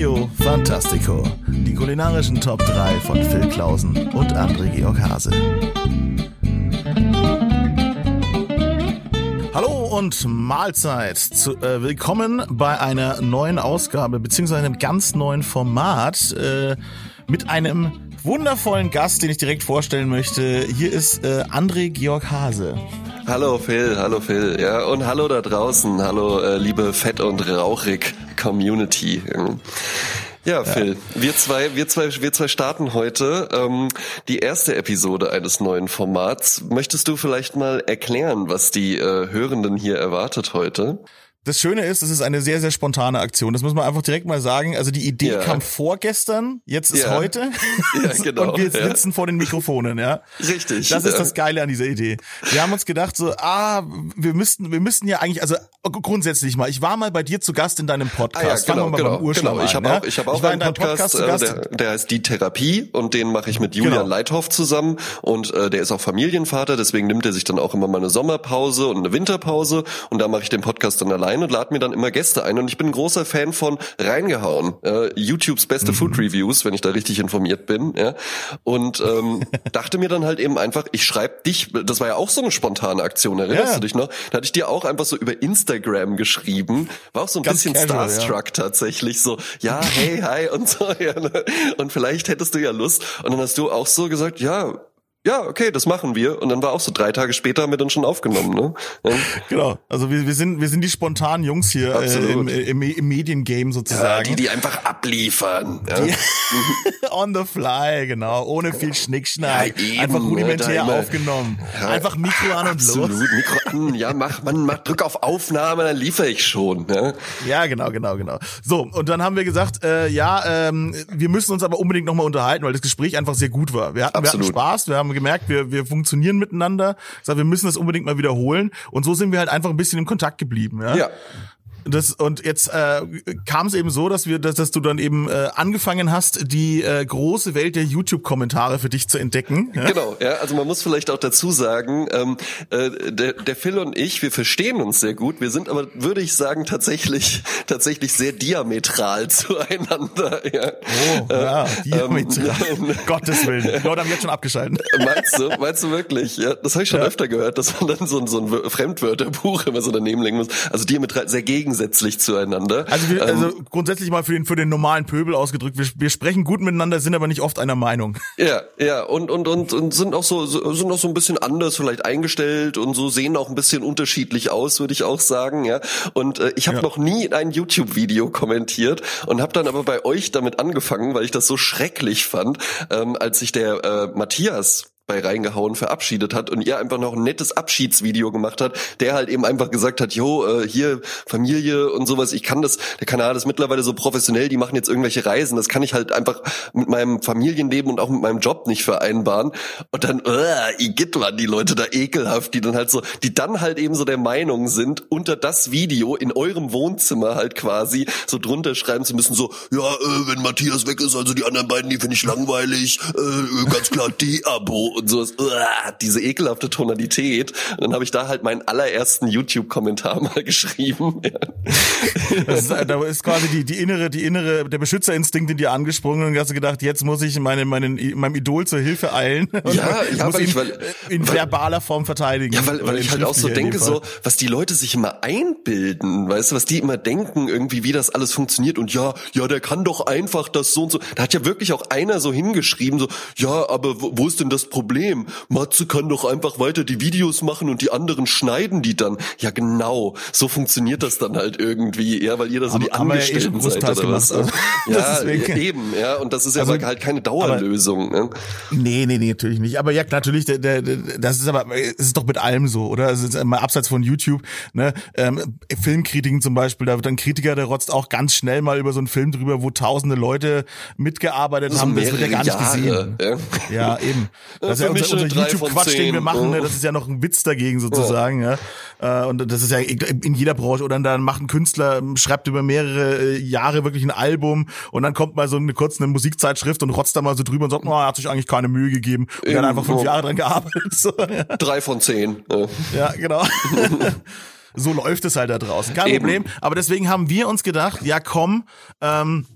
Trio Fantastico. Die kulinarischen Top 3 von Phil Klausen und André Georg Hase. Hallo und Mahlzeit. Zu, äh, willkommen bei einer neuen Ausgabe beziehungsweise einem ganz neuen Format äh, mit einem wundervollen Gast, den ich direkt vorstellen möchte. Hier ist äh, André Georg Hase. Hallo Phil, hallo Phil, ja und hallo da draußen, hallo äh, liebe Fett und Rauchig Community. Ja, Phil, ja. wir zwei, wir zwei, wir zwei starten heute ähm, die erste Episode eines neuen Formats. Möchtest du vielleicht mal erklären, was die äh, Hörenden hier erwartet heute? Das Schöne ist, es ist eine sehr, sehr spontane Aktion. Das muss man einfach direkt mal sagen. Also die Idee ja. kam vorgestern, jetzt ist ja. heute. Ja, genau. Und wir sitzen ja. vor den Mikrofonen, ja. Richtig. Das ist das Geile an dieser Idee. Wir haben uns gedacht so, ah, wir müssten, wir müssten ja eigentlich, also grundsätzlich mal, ich war mal bei dir zu Gast in deinem Podcast. Ah, ja, genau, Fangen wir mal genau, beim Ursprung genau. Ich habe auch, ich habe auch ich einen Podcast, Podcast äh, der, der heißt Die Therapie und den mache ich mit Julian genau. Leithoff zusammen und äh, der ist auch Familienvater, deswegen nimmt er sich dann auch immer mal eine Sommerpause und eine Winterpause und da mache ich den Podcast dann allein ein und lade mir dann immer Gäste ein. Und ich bin ein großer Fan von reingehauen. Äh, YouTubes beste mhm. Food Reviews, wenn ich da richtig informiert bin. Ja. Und ähm, dachte mir dann halt eben einfach, ich schreibe dich, das war ja auch so eine spontane Aktion, erinnerst ja. du dich noch? Da hatte ich dir auch einfach so über Instagram geschrieben. War auch so ein Ganz bisschen casual, Starstruck ja. tatsächlich. So, ja, hey, hi und so. Ja, ne? Und vielleicht hättest du ja Lust. Und dann hast du auch so gesagt, ja, ja, okay, das machen wir. Und dann war auch so drei Tage später haben wir dann schon aufgenommen, ne? Ja. Genau. Also wir, wir sind wir sind die spontanen Jungs hier äh, im, im, im Mediengame sozusagen. Ja, die die einfach abliefern. Ja. Die, on the fly, genau, ohne viel Schnickschnack, eben, einfach rudimentär ne, aufgenommen. einfach Mikro an und absolut. los. Mikro an, ja, mach man mach drück auf Aufnahme, dann liefere ich schon. Ne? Ja, genau, genau, genau. So und dann haben wir gesagt, äh, ja, ähm, wir müssen uns aber unbedingt nochmal unterhalten, weil das Gespräch einfach sehr gut war. Wir hatten, wir hatten Spaß, wir haben haben gemerkt, wir, wir funktionieren miteinander. Gesagt, wir müssen das unbedingt mal wiederholen. Und so sind wir halt einfach ein bisschen im Kontakt geblieben. Ja. ja. Das, und jetzt äh, kam es eben so, dass wir, dass, dass du dann eben äh, angefangen hast, die äh, große Welt der YouTube-Kommentare für dich zu entdecken. Ja? Genau, ja. Also man muss vielleicht auch dazu sagen, ähm, äh, der, der Phil und ich, wir verstehen uns sehr gut. Wir sind aber, würde ich sagen, tatsächlich tatsächlich sehr diametral zueinander. Ja. Oh, ja, ähm, diametral. Ähm, Gottes Willen. Die Leute haben jetzt schon abgeschaltet. Meinst du? Meinst du wirklich? Ja, das habe ich schon ja. öfter gehört, dass man dann so, so ein Fremdwörterbuch immer so daneben legen muss. Also diametral sehr gegen gegensätzlich zueinander. Also, wir, also ähm, grundsätzlich mal für den, für den normalen Pöbel ausgedrückt, wir, wir sprechen gut miteinander, sind aber nicht oft einer Meinung. Ja, ja, und, und, und, und sind auch so, sind auch so ein bisschen anders vielleicht eingestellt und so sehen auch ein bisschen unterschiedlich aus, würde ich auch sagen, ja. Und äh, ich habe ja. noch nie ein YouTube-Video kommentiert und habe dann aber bei euch damit angefangen, weil ich das so schrecklich fand, ähm, als sich der äh, Matthias bei reingehauen verabschiedet hat und ihr einfach noch ein nettes Abschiedsvideo gemacht hat, der halt eben einfach gesagt hat, jo, äh, hier Familie und sowas, ich kann das, der Kanal ist mittlerweile so professionell, die machen jetzt irgendwelche Reisen, das kann ich halt einfach mit meinem Familienleben und auch mit meinem Job nicht vereinbaren. Und dann, äh, Igitt waren die Leute da ekelhaft, die dann halt so, die dann halt eben so der Meinung sind, unter das Video in eurem Wohnzimmer halt quasi so drunter schreiben zu müssen, so, ja, äh, wenn Matthias weg ist, also die anderen beiden, die finde ich langweilig, äh, ganz klar D-Abo und so uh, diese ekelhafte Tonalität. Und dann habe ich da halt meinen allerersten YouTube-Kommentar mal geschrieben. das ist, da ist quasi die, die innere, die innere, der Beschützerinstinkt in dir angesprungen und hast du gedacht, jetzt muss ich meine, meinen, meinem Idol zur Hilfe eilen. Ja, ja, muss weil ihn ich, weil, in verbaler Form verteidigen. Ja, weil, weil ich halt auch so denke, so, was die Leute sich immer einbilden, weißt du, was die immer denken, irgendwie, wie das alles funktioniert und ja, ja, der kann doch einfach das so und so. Da hat ja wirklich auch einer so hingeschrieben, so, ja, aber wo, wo ist denn das Problem? Problem. Matze kann doch einfach weiter die Videos machen und die anderen schneiden die dann. Ja, genau. So funktioniert das dann halt irgendwie. Ja, weil ihr da so haben, die Angestellten ja eh seid oder was. Also, ja, eben. Ja, und das ist ja also, halt keine Dauerlösung. Ne? Nee, nee, nee, natürlich nicht. Aber ja, natürlich, der, der, das ist aber, es ist doch mit allem so, oder? Also mal abseits von YouTube, ne? Ähm, Filmkritiken zum Beispiel, da wird ein Kritiker, der rotzt auch ganz schnell mal über so einen Film drüber, wo tausende Leute mitgearbeitet haben. Das wird ja gar nicht Jahre, gesehen. Ja, ja eben. Das ist ja unser, unser YouTube-Quatsch, den wir machen, ne? das ist ja noch ein Witz dagegen sozusagen. Ja. ja. Äh, und das ist ja in jeder Branche. Oder dann macht ein Künstler, schreibt über mehrere äh, Jahre wirklich ein Album und dann kommt mal so eine kurze Musikzeitschrift und rotzt da mal so drüber und sagt, oh, er hat sich eigentlich keine Mühe gegeben. Und er hat einfach fünf Jahre dran gearbeitet. So, ja. Drei von zehn. Ja, ja genau. so läuft es halt da draußen. Kein Eben. Problem. Aber deswegen haben wir uns gedacht, ja komm, ähm,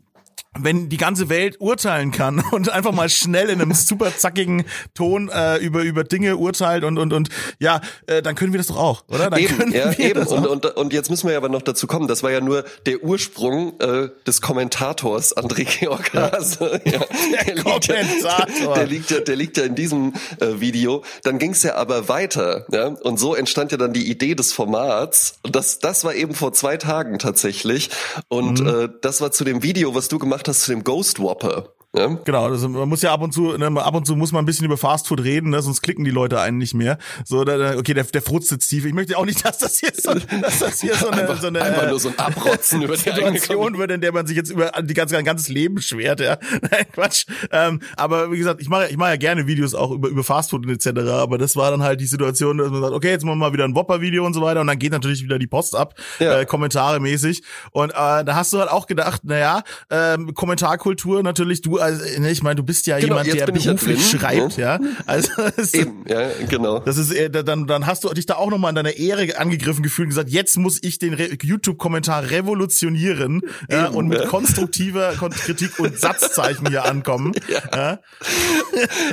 wenn die ganze Welt urteilen kann und einfach mal schnell in einem super zackigen Ton äh, über über Dinge urteilt und und und ja, äh, dann können wir das doch auch, oder? Dann eben, ja, eben. Und, und, und jetzt müssen wir ja aber noch dazu kommen. Das war ja nur der Ursprung äh, des Kommentators André Georg Hase. Ja. Der, liegt ja, der liegt ja, der liegt ja in diesem äh, Video. Dann ging es ja aber weiter, ja. Und so entstand ja dann die Idee des Formats. Und das, das war eben vor zwei Tagen tatsächlich. Und Mhm. äh, das war zu dem Video, was du gemacht hast, zu dem Ghost Whopper. Ja? Genau, also man muss ja ab und zu, ne, ab und zu muss man ein bisschen über Fastfood reden, ne, sonst klicken die Leute einen nicht mehr. So, da, okay, der, der Frutz sitzt tief. Ich möchte auch nicht, dass das hier so, dass das hier so eine, Einfach, so eine einfach nur so ein Abrotzen über die Situation wird, in der man sich jetzt über die ganze, ein ganzes Leben schwert, ja. Nein, Quatsch. Ähm, aber wie gesagt, ich mache ich mache ja gerne Videos auch über, über Fastfood und etc. Aber das war dann halt die Situation, dass man sagt, okay, jetzt machen wir mal wieder ein Whopper-Video und so weiter und dann geht natürlich wieder die Post ab, Ja. äh, Kommentare mäßig. Und äh, da hast du halt auch gedacht, naja, ähm, Kommentarkultur natürlich, du, also, ne, ich meine, du bist ja Genau, jemand, der bin ich ja beruflich drin, schreibt, ne? ja. Also das ist, Eben, ja, genau. das ist dann, dann hast du dich da auch nochmal in deiner Ehre angegriffen gefühlt und gesagt, jetzt muss ich den Re- YouTube-Kommentar revolutionieren ja, Eben, und mit ja. konstruktiver Kon Kritik und Satzzeichen hier ankommen. Ja.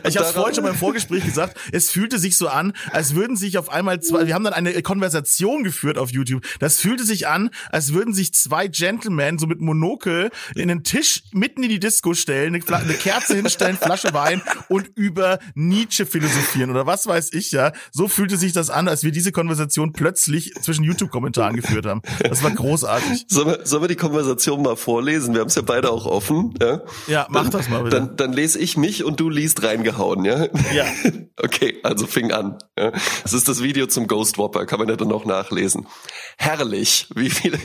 Ich habe daran- vorhin schon beim Vorgespräch gesagt, es fühlte sich so an, als würden sich auf einmal zwei, wir haben dann eine Konversation geführt auf YouTube. Das fühlte sich an, als würden sich zwei Gentlemen so mit Monokel in den Tisch mitten in die Disco stellen, Fla eine Kerze hinstellen, Flasche Wein und über Nietzsche philosophieren oder was weiß ich ja. So fühlte sich das an, als wir diese Konversation plötzlich zwischen YouTube-Kommentaren geführt haben. Das war großartig. Sollen wir, sollen wir die Konversation mal vorlesen? Wir haben es ja beide auch offen. Ja, Ja, mach das mal bitte. Dann, dann lese ich mich und du liest reingehauen, ja? Ja. Okay, also fing an. Ja. Das ist das Video zum Ghost Whopper, kann man ja dann noch nachlesen. Herrlich, wie viele.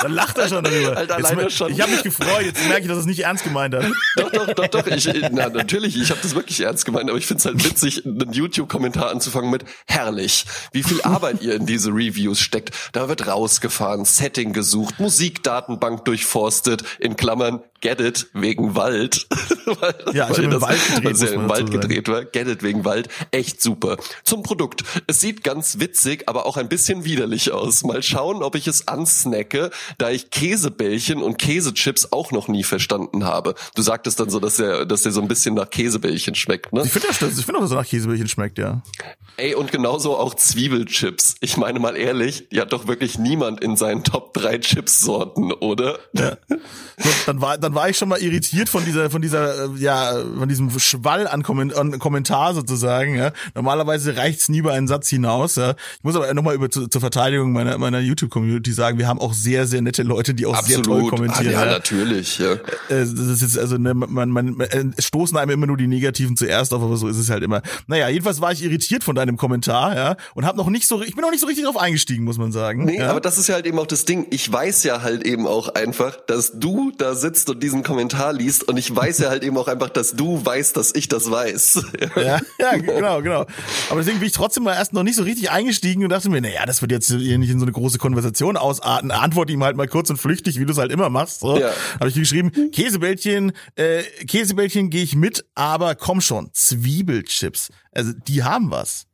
Dann lacht er schon darüber. Halt Jetzt schon. Ich habe mich gefreut, jetzt merke ich, dass es nicht ernst gemeint hat. doch, doch, doch, doch. Ich, na, natürlich, ich habe das wirklich ernst gemeint, aber ich finde es halt witzig, einen YouTube-Kommentar anzufangen mit herrlich, wie viel Arbeit ihr in diese Reviews steckt. Da wird rausgefahren, Setting gesucht, Musikdatenbank durchforstet, in Klammern, get it, wegen Wald. weil, Ja, ich im das- Wald gedreht, weil ja im Wald gedreht war. Get it, wegen Wald. Echt super. Zum Produkt. Es sieht ganz witzig, aber auch ein bisschen widerlich aus. Mal schauen, ob ich es ansnacke, da ich Käsebällchen und Käsechips auch noch nie verstanden habe. Du sagtest dann so, dass der, dass der so ein bisschen nach Käsebällchen schmeckt, ne? Ich finde das, ich finde auch, dass er nach Käsebällchen schmeckt, ja. Ey, und genauso auch Zwiebelchips. Ich meine mal ehrlich, die hat doch wirklich niemand in seinen Top 3 Chipsorten, oder? Ja. So, dann war dann war ich schon mal irritiert von dieser von dieser äh, ja von diesem Schwall an, Komment an Kommentar sozusagen. Ja. Normalerweise reicht's nie über einen Satz hinaus. Ja. Ich muss aber nochmal über zu, zur Verteidigung meiner meiner YouTube Community sagen, wir haben auch sehr sehr nette Leute, die auch sehr toll kommentieren. Ah, ja, ja. natürlich. Ja. Äh, das ist jetzt also ne, man, man, man äh, stoßen einem immer nur die Negativen zuerst auf, aber so ist es halt immer. Naja, jedenfalls war ich irritiert von deinem Kommentar, ja, und habe noch nicht so, ich bin noch nicht so richtig drauf eingestiegen, muss man sagen. Nee, ja. aber das ist ja halt eben auch das Ding. Ich weiß ja halt eben auch einfach, dass du da sitzt und diesen Kommentar liest und ich weiß ja halt eben auch einfach, dass du weißt, dass ich das weiß. Ja, ja, genau, genau. Aber deswegen bin ich trotzdem mal erst noch nicht so richtig eingestiegen und dachte mir, naja, das wird jetzt hier nicht in so eine große Konversation ausarten. Antworte ihm halt mal kurz und flüchtig, wie du es halt immer machst. So. Ja. Habe ich geschrieben, Käsebällchen, äh, Käsebällchen gehe ich mit, aber komm schon, Zwiebelchips. Also die haben was.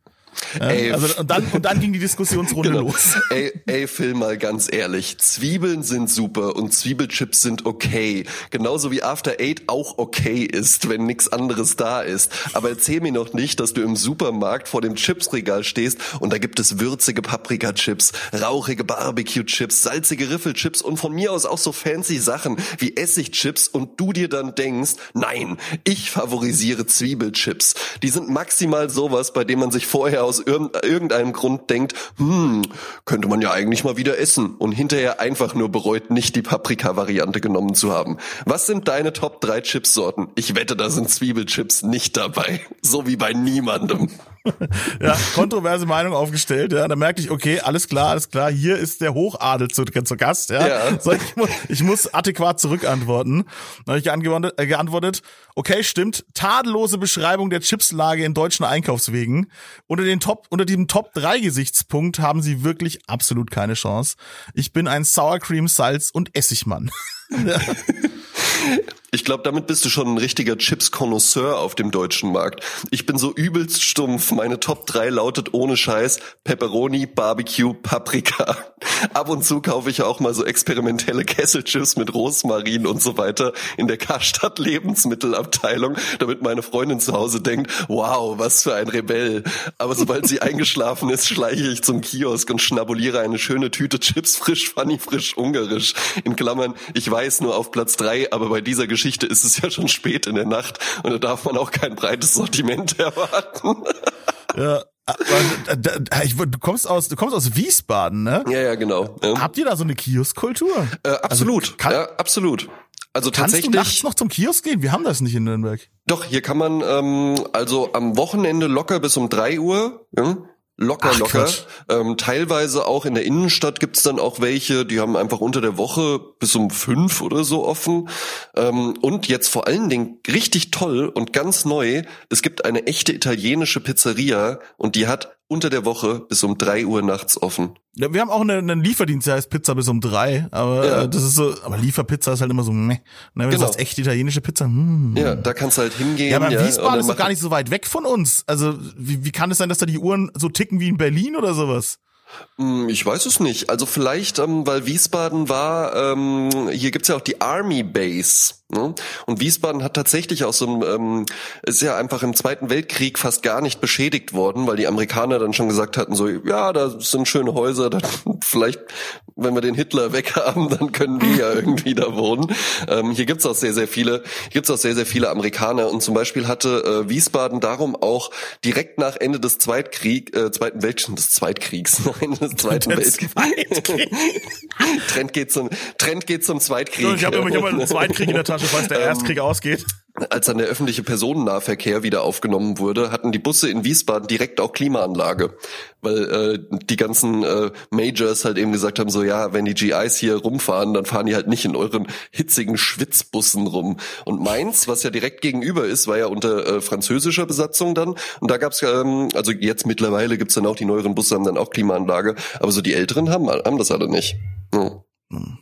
Ja, Ey, also und dann und dann ging die Diskussionsrunde Genau. los. Ey, ey, Phil, mal ganz ehrlich. Zwiebeln sind super und Zwiebelchips sind okay. Genauso wie After Eight auch okay ist, wenn nichts anderes da ist. Aber erzähl mir noch nicht, dass du im Supermarkt vor dem Chipsregal stehst und da gibt es würzige Paprika-Chips, rauchige Barbecue-Chips, salzige Riffelchips und von mir aus auch so fancy Sachen wie Essigchips und du dir dann denkst, nein, ich favorisiere Zwiebelchips. Die sind maximal sowas, bei dem man sich vorher aus irgend- irgendeinem Grund denkt, hm, könnte man ja eigentlich mal wieder essen und hinterher einfach nur bereut, nicht die Paprika-Variante genommen zu haben. Was sind deine Top 3 Chipsorten? Ich wette, da sind Zwiebelchips nicht dabei. So wie bei niemandem. Ja, kontroverse Meinung aufgestellt. Ja, da merkte ich, okay, alles klar, alles klar. Hier ist der Hochadel zu, zu Gast. Ja, Ja. So, ich, muss, ich muss adäquat zurückantworten. Dann habe ich geantwortet, äh, geantwortet, okay, stimmt. Tadellose Beschreibung der Chipslage in deutschen Einkaufswegen. Unter den Top, unter diesem Top 3 Gesichtspunkt haben sie wirklich absolut keine Chance. Ich bin ein Sour Cream, Salz und Essigmann. Ich glaube, damit bist du schon ein richtiger Chips-Konnoisseur auf dem deutschen Markt. Ich bin so übelst stumpf. Meine Top 3 lautet ohne Scheiß Pepperoni, Barbecue, Paprika. Ab und zu kaufe ich auch mal so experimentelle Kesselchips mit Rosmarin und so weiter in der Karstadt Lebensmittelabteilung, damit meine Freundin zu Hause denkt, wow, was für ein Rebell. Aber sobald sie eingeschlafen ist, schleiche ich zum Kiosk und schnabuliere eine schöne Tüte Chips frisch, funny, frisch, ungarisch. In Klammern, ich weiß nur auf Platz 3, aber bei dieser Geschichte Geschichte ist es ja schon spät in der Nacht und da darf man auch kein breites Sortiment erwarten. Ja. Du kommst aus, du kommst aus Wiesbaden, ne? Ja, ja, genau. Ja. Habt ihr da so eine Kioskkultur? Äh, absolut, also, kann, ja, absolut. Also Kannst tatsächlich. du nachts noch zum Kiosk gehen? Wir haben das nicht in Nürnberg. Doch, hier kann man ähm, also am Wochenende locker bis um drei Uhr. Ja? Locker, Ach, locker. Ähm, teilweise auch in der Innenstadt gibt's dann auch welche, die haben einfach unter der Woche bis um fünf oder so offen. Ähm, und jetzt vor allen Dingen richtig toll und ganz neu, es gibt eine echte italienische Pizzeria und die hat unter der Woche bis um drei Uhr nachts offen. Ja, wir haben auch einen, einen Lieferdienst, der heißt Pizza bis um drei, aber ja. das ist so, aber Lieferpizza ist halt immer so, meh. Wenn genau. du sagst, echt italienische Pizza, hm. Ja, da kannst du halt hingehen. Ja, aber ja, Wiesbaden ist doch gar nicht so weit weg von uns. Also, wie, wie kann es sein, dass da die Uhren so ticken wie in Berlin oder sowas? Hm, ich weiß es nicht. Also vielleicht, ähm, weil Wiesbaden war, ähm, hier gibt's ja auch die Army Base. Ne? Und Wiesbaden hat tatsächlich aus so einem, ähm, ist ja einfach im Zweiten Weltkrieg fast gar nicht beschädigt worden, weil die Amerikaner dann schon gesagt hatten, so, ja, da sind schöne Häuser, dann vielleicht, wenn wir den Hitler weghaben, dann können wir ja irgendwie da wohnen. Ähm, hier gibt's auch sehr, sehr viele, gibt's auch sehr, sehr viele Amerikaner. Und zum Beispiel hatte äh, Wiesbaden darum auch direkt nach Ende des Zweitkrieg, äh, Zweiten Weltkriegs, des Zweitkriegs, nein, des Zweiten Weltkriegs. Trend geht zum, Trend geht zum Zweitkrieg. Ich habe immer, ich hab immer einen Zweitkrieg in der Tasche. Falls der Erstkrieg ausgeht. Als dann der öffentliche Personennahverkehr wieder aufgenommen wurde, hatten die Busse in Wiesbaden direkt auch Klimaanlage, weil äh, die ganzen äh, Majors halt eben gesagt haben, so ja, wenn die GIs hier rumfahren, dann fahren die halt nicht in euren hitzigen Schwitzbussen rum. Und Mainz, was ja direkt gegenüber ist, war ja unter äh, französischer Besatzung dann. Und da gab's ähm, also jetzt mittlerweile gibt's dann auch die neueren Busse haben dann auch Klimaanlage, aber so die älteren haben haben das alle nicht. Ja.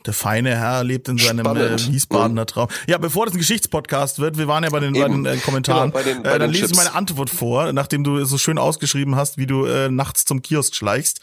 Der feine Herr lebt in seinem äh, Wiesbadener Traum. Ja, bevor das ein Geschichtspodcast wird, wir waren ja bei den, bei den äh, Kommentaren, genau, bei den, bei äh, dann lese ich meine Antwort vor, nachdem du so schön ausgeschrieben hast, wie du äh, nachts zum Kiosk schleichst.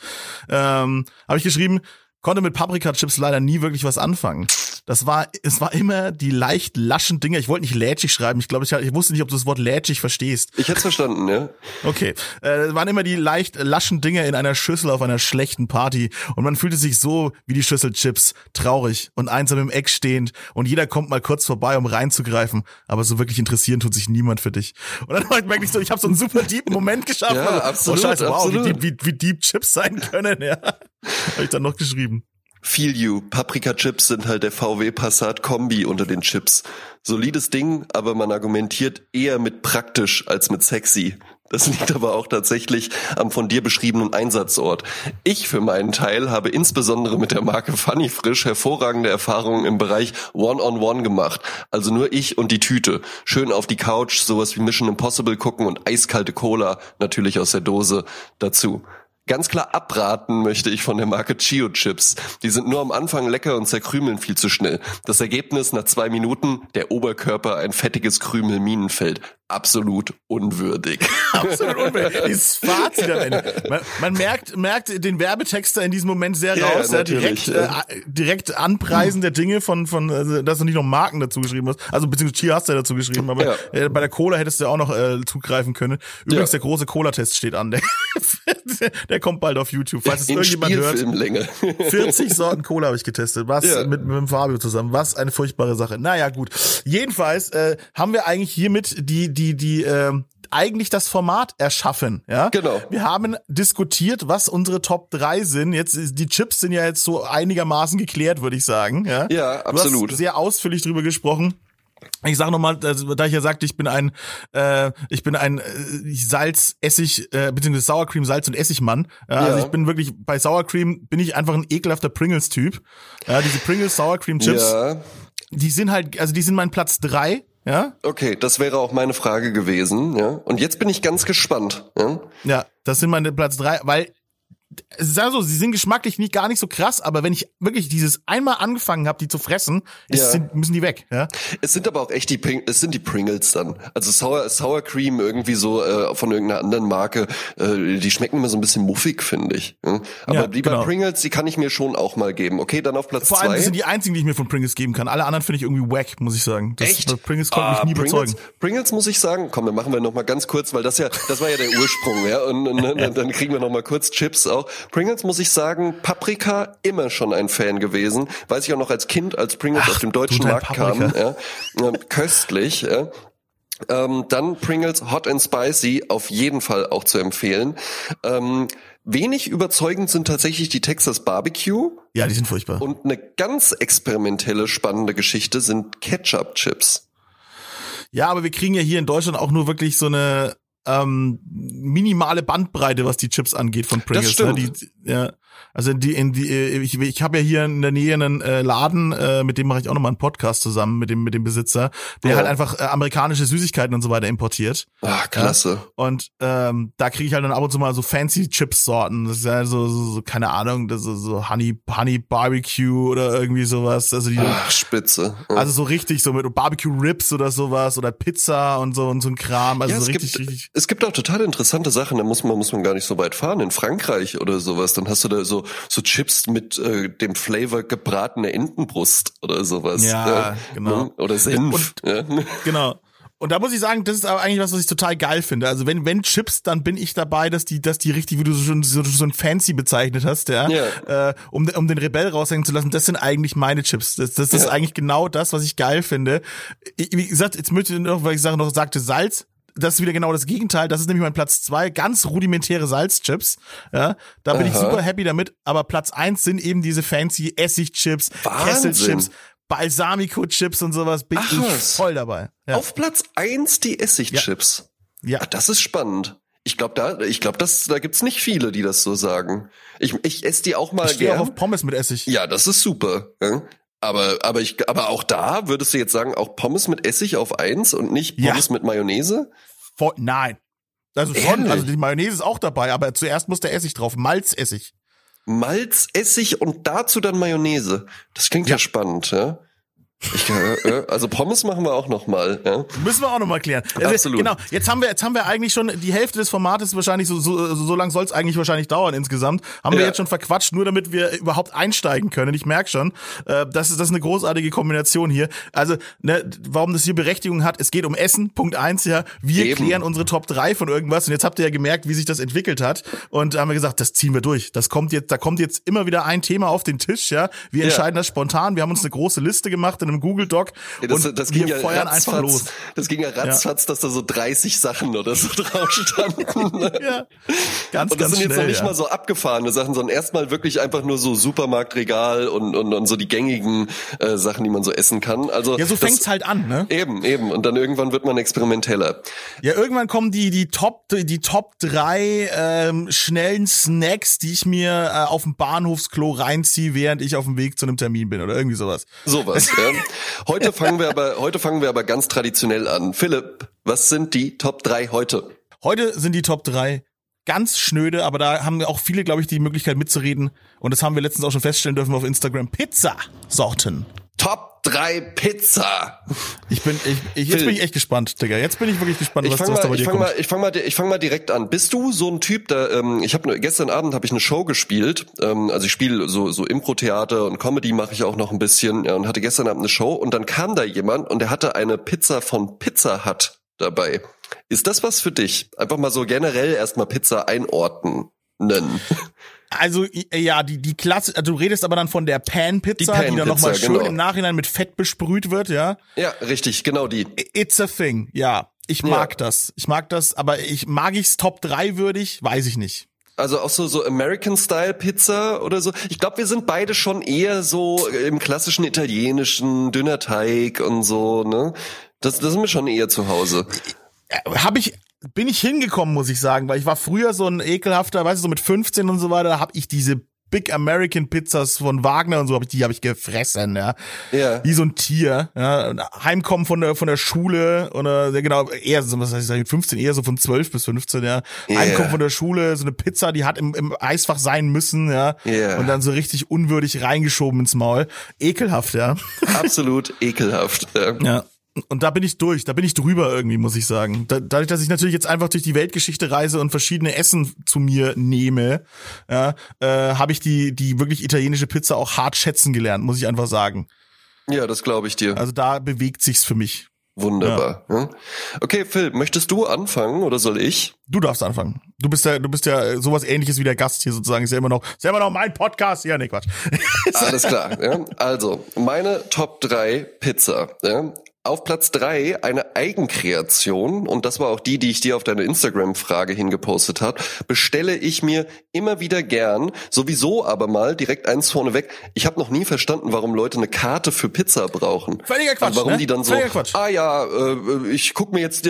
Ähm, Habe ich geschrieben, konnte mit Paprika-Chips leider nie wirklich was anfangen. Das war, es war immer die leicht laschen Dinge. Ich wollte nicht lätschig schreiben. Ich glaube, ich, ich wusste nicht, ob du das Wort lätschig verstehst. Ich hätte verstanden, ja. Okay. Äh, waren immer die leicht laschen Dinge in einer Schüssel auf einer schlechten Party. Und man fühlte sich so wie die Schüssel Chips. Traurig und einsam im Eck stehend. Und jeder kommt mal kurz vorbei, um reinzugreifen. Aber so wirklich interessieren tut sich niemand für dich. Und dann merke ich so, ich habe so einen super deep Moment geschafft. Ja, also, absolut. Oh, scheiße, wow, absolut. Wie, deep, wie, wie deep Chips sein können, ja. Habe ich dann noch geschrieben. Feel You. Paprika-Chips sind halt der VW Passat Kombi unter den Chips. Solides Ding, aber man argumentiert eher mit praktisch als mit sexy. Das liegt aber auch tatsächlich am von dir beschriebenen Einsatzort. Ich für meinen Teil habe insbesondere mit der Marke Funny Frisch hervorragende Erfahrungen im Bereich One-on-One -on -One gemacht. Also nur ich und die Tüte. Schön auf die Couch, sowas wie Mission Impossible gucken und eiskalte Cola, natürlich aus der Dose, dazu. Ganz klar abraten möchte ich von der Marke Chio Chips. Die sind nur am Anfang lecker und zerkrümeln viel zu schnell. Das Ergebnis nach zwei Minuten, der Oberkörper ein fettiges Krümel-Minenfeld absolut unwürdig. absolut unwürdig. Dieses Fazit am Ende. Man, man, merkt, merkt den Werbetexter in diesem Moment sehr ja, raus. Ja, direkt, äh, direkt Anpreisen der Dinge von, von also, dass du nicht noch Marken dazu geschrieben hast. Also beziehungsweise Cheer hast du ja dazu geschrieben, aber ja. äh, bei der Cola hättest du auch noch äh, zugreifen können. Übrigens, der große Cola-Test steht an. Der, der kommt bald auf YouTube. Falls es in irgendjemand hört. 40 Sorten Cola habe ich getestet. Was mit, mit dem Fabio zusammen. Was eine furchtbare Sache. Naja, gut. Jedenfalls äh, haben wir eigentlich hiermit die die, die äh, eigentlich das Format erschaffen. Ja, genau. Wir haben diskutiert, was unsere Top 3 sind. Jetzt die Chips sind ja jetzt so einigermaßen geklärt, würde ich sagen. Ja, ja absolut. Du hast sehr ausführlich drüber gesprochen. Ich sage nochmal, da ich ja sagte, ich bin ein, äh, ich bin ein äh, Salz, Essig, äh, beziehungsweise Sour Cream, Salz und Essigmann. Ja, also ja. Also ich bin wirklich bei Sour Cream bin ich einfach ein ekelhafter Pringles-Typ. Ja, diese Pringles Sour Cream Chips, ja. die sind halt, also die sind mein Platz drei ja? Okay, das wäre auch meine Frage gewesen, ja. Und jetzt bin ich ganz gespannt, ja. Ja, das sind meine Platz drei, weil es ist also, sie sind geschmacklich nicht gar nicht so krass, aber wenn ich wirklich dieses einmal angefangen habe, die zu fressen, ist, Ja. sind, müssen die weg. Ja? Es sind aber auch echt die Pring es sind die Pringles dann. Also Sour, Sour Cream irgendwie so äh, von irgendeiner anderen Marke, äh, die schmecken immer so ein bisschen muffig, finde ich. Ja? Aber Ja, die bei genau. Pringles, die kann ich mir schon auch mal geben. Okay, dann auf Platz Vor allem, zwei. das sind die einzigen, die ich mir von Pringles geben kann. Alle anderen finde ich irgendwie wack, muss ich sagen. Das, Echt? Pringles konnte mich Ah, nie Pringles, überzeugen. Pringles muss ich sagen, komm, dann machen wir noch mal ganz kurz, weil das ja, das war ja der Ursprung, ja, und, und dann, dann kriegen wir noch mal kurz Chips auch. Pringles muss ich sagen, Paprika immer schon ein Fan gewesen, weiß ich auch noch als Kind, als Pringles Ach, auf dem deutschen Markt kamen, Paprika. ja, ähm, köstlich, ja. Ähm, dann Pringles Hot and Spicy, auf jeden Fall auch zu empfehlen. Ähm, wenig überzeugend sind tatsächlich die Texas Barbecue Ja, die sind furchtbar. und eine ganz experimentelle, spannende Geschichte sind Ketchup-Chips. Ja, aber wir kriegen ja hier in Deutschland auch nur wirklich so eine ähm, minimale Bandbreite, was die Chips angeht von Pringles. stimmt. Ne? Die, ja, also die, in die, äh, ich, ich habe ja hier in der Nähe einen äh, Laden, äh, mit dem mache ich auch nochmal einen Podcast zusammen mit dem mit dem Besitzer, der Ja. halt einfach äh, amerikanische Süßigkeiten und so weiter importiert. Ah, klasse. Und ähm, da kriege ich halt dann ab und zu mal so fancy Chips-Sorten. Das ist ja so, so, so keine Ahnung, das ist so Honey, Honey Barbecue oder irgendwie sowas. Also die, Ach, spitze. Ja. also so richtig so mit Barbecue Ribs oder sowas oder Pizza und so und so ein Kram. Also ja, so es, richtig, gibt, richtig. es gibt auch total interessante Sachen, da muss man, muss man gar nicht so weit fahren. In Frankreich oder sowas, dann hast du da so, so Chips mit äh, dem Flavor gebratene Entenbrust oder sowas. Ja, genau. ne? Oder Senf. ja. Genau. Und da muss ich sagen, das ist aber eigentlich was, was ich total geil finde. Also wenn, wenn Chips, dann bin ich dabei, dass die, dass die richtig, wie du so schon so, so ein Fancy bezeichnet hast, ja, Ja. Äh, um, um den Rebell raushängen zu lassen, das sind eigentlich meine Chips. Das, das ist Ja. eigentlich genau das, was ich geil finde. Ich, wie gesagt, jetzt möchte ich noch, weil ich sage noch sagte Salz. Das ist wieder genau das Gegenteil. Das ist nämlich mein Platz zwei, ganz rudimentäre Salzchips. Ja, da bin ich Aha. super happy damit. Aber Platz eins sind eben diese fancy Essigchips. Kesselchips, Balsamico-Chips und sowas. Bin Ach ich voll dabei. Ja. Auf Platz eins die Essigchips. Ja. Ah, das ist spannend. Ich glaube, da, ich glaube, das, da gibt's nicht viele, die das so sagen. Ich, ich esse die auch mal Ich stehe auch gern. auf Pommes mit Essig. Ja, das ist super. Ja? Aber, aber ich, aber auch da würdest du jetzt sagen, auch Pommes mit Essig auf eins und nicht Ja. Pommes mit Mayonnaise? Voll, nein. Also schon, also die Mayonnaise ist auch dabei, aber zuerst muss der Essig drauf. Malzessig. Malz, Essig und dazu dann Mayonnaise. Das klingt ja, Ja. spannend, ja. Ich, äh, äh, also Pommes machen wir auch noch mal. Ja? Müssen wir auch nochmal klären. Also, Absolut. Genau, jetzt haben wir, jetzt haben wir eigentlich schon die Hälfte des Formates wahrscheinlich, so, so, so lang soll es eigentlich wahrscheinlich dauern insgesamt, haben wir Ja. jetzt schon verquatscht, nur damit wir überhaupt einsteigen können. Ich merke schon, äh, das, ist, das ist eine großartige Kombination hier. Also, ne, warum das hier Berechtigung hat, es geht um Essen, Punkt eins, ja. Wir Eben. klären unsere Top 3 von irgendwas und jetzt habt ihr ja gemerkt, wie sich das entwickelt hat und da haben wir gesagt, das ziehen wir durch. Das kommt jetzt, da kommt jetzt immer wieder ein Thema auf den Tisch, ja. Wir Ja. entscheiden das spontan. Wir haben uns eine große Liste gemacht in einem Google Doc Ja, Das, und das ging wir ja feuern ratzfatz, einfach los. Das ging ja ratzfatz, dass da so 30 Sachen oder so drauf standen. Ja, ganz, Und das ganz sind jetzt schnell, noch nicht ja. mal so abgefahrene Sachen, sondern erstmal wirklich einfach nur so Supermarktregal und, und, und so die gängigen äh, Sachen, die man so essen kann. Also Ja, so das- fängt's halt an, ne? Eben, eben. Und dann irgendwann wird man experimenteller. Ja, irgendwann kommen die die Top die Top drei ähm, schnellen Snacks, die ich mir äh, auf dem Bahnhofsklo reinziehe, während ich auf dem Weg zu einem Termin bin oder irgendwie sowas. Sowas. ja. Heute fangen wir aber, heute fangen wir aber ganz traditionell an. Philipp, was sind die Top 3 heute? Heute sind die Top drei ganz schnöde, aber da haben auch viele, glaube ich, die Möglichkeit mitzureden. Und das haben wir letztens auch schon feststellen dürfen auf Instagram. Pizza-Sorten. Top 3 Pizza. Ich bin, ich, ich, jetzt Phil. bin ich echt gespannt, Digga. Jetzt bin ich wirklich gespannt, Ich was, fange was da mal, bei ich dir fang kommt. mal, ich fang mal, ich fang mal direkt an. Bist du so ein Typ, da ähm, ich habe gestern Abend habe ich eine Show gespielt. Ähm, also ich spiele so so Impro-Theater und Comedy mache ich auch noch ein bisschen ja, und hatte gestern Abend eine Show und dann kam da jemand und der hatte eine Pizza von Pizza Hut dabei. Ist das was für dich? Einfach mal so generell erstmal Pizza einordnen. Also i- ja, die die Klasse, also du redest aber dann von der Pan-Pizza, Die die, dann nochmal schön genau. im Nachhinein mit Fett besprüht wird, ja. Ja, richtig, genau die. It's a thing, ja. Ich mag Ja. das. Ich mag das, aber ich mag ich's Top 3 würdig, weiß ich nicht. Also auch so so American Style Pizza oder so. Ich glaube, wir sind beide schon eher so im klassischen italienischen dünner Teig und so, ne? Das, das sind wir schon eher zu Hause. Habe ich bin ich hingekommen, muss ich sagen, weil ich war früher so ein ekelhafter, weißt du, so mit 15 und so weiter, da habe ich diese Big American Pizzas von Wagner und so, hab ich, die habe ich gefressen, ja. Ja. Wie so ein Tier, ja. Heimkommen von der, von der Schule oder, ja, genau, eher so, was heißt ich, 15, eher so von 12 bis 15, ja. Ja. Heimkommen von der Schule, so eine Pizza, die hat im, im Eisfach sein müssen, ja. Ja. Und dann so richtig unwürdig reingeschoben ins Maul. Ekelhaft, ja. Absolut ekelhaft. Ja. Ja. Und da bin ich durch, da bin ich drüber irgendwie, muss ich sagen. Da, dadurch, dass ich natürlich jetzt einfach durch die Weltgeschichte reise und verschiedene Essen zu mir nehme, ja, äh, habe ich die, die wirklich italienische Pizza auch hart schätzen gelernt, muss ich einfach sagen. Ja, das glaube ich dir. Also da bewegt sich's für mich. Wunderbar. Ja. Okay, Phil, möchtest du anfangen oder soll ich? Du darfst anfangen. Du bist ja, du bist ja sowas ähnliches wie der Gast hier sozusagen. Ist ja immer noch, ist ja immer noch mein Podcast. Ja, nee, Quatsch. Alles klar. Ja. Also, meine Top 3 Pizza. Ja. Auf Platz drei eine Eigenkreation, und das war auch die, die ich dir auf deine Instagram-Frage hingepostet habe, bestelle ich mir immer wieder gern, sowieso aber mal direkt eins vorneweg. Ich habe noch nie verstanden, warum Leute eine Karte für Pizza brauchen. Völliger Quatsch, Also warum ne? die dann so, Quatsch. ah ja, äh, ich guck mir jetzt,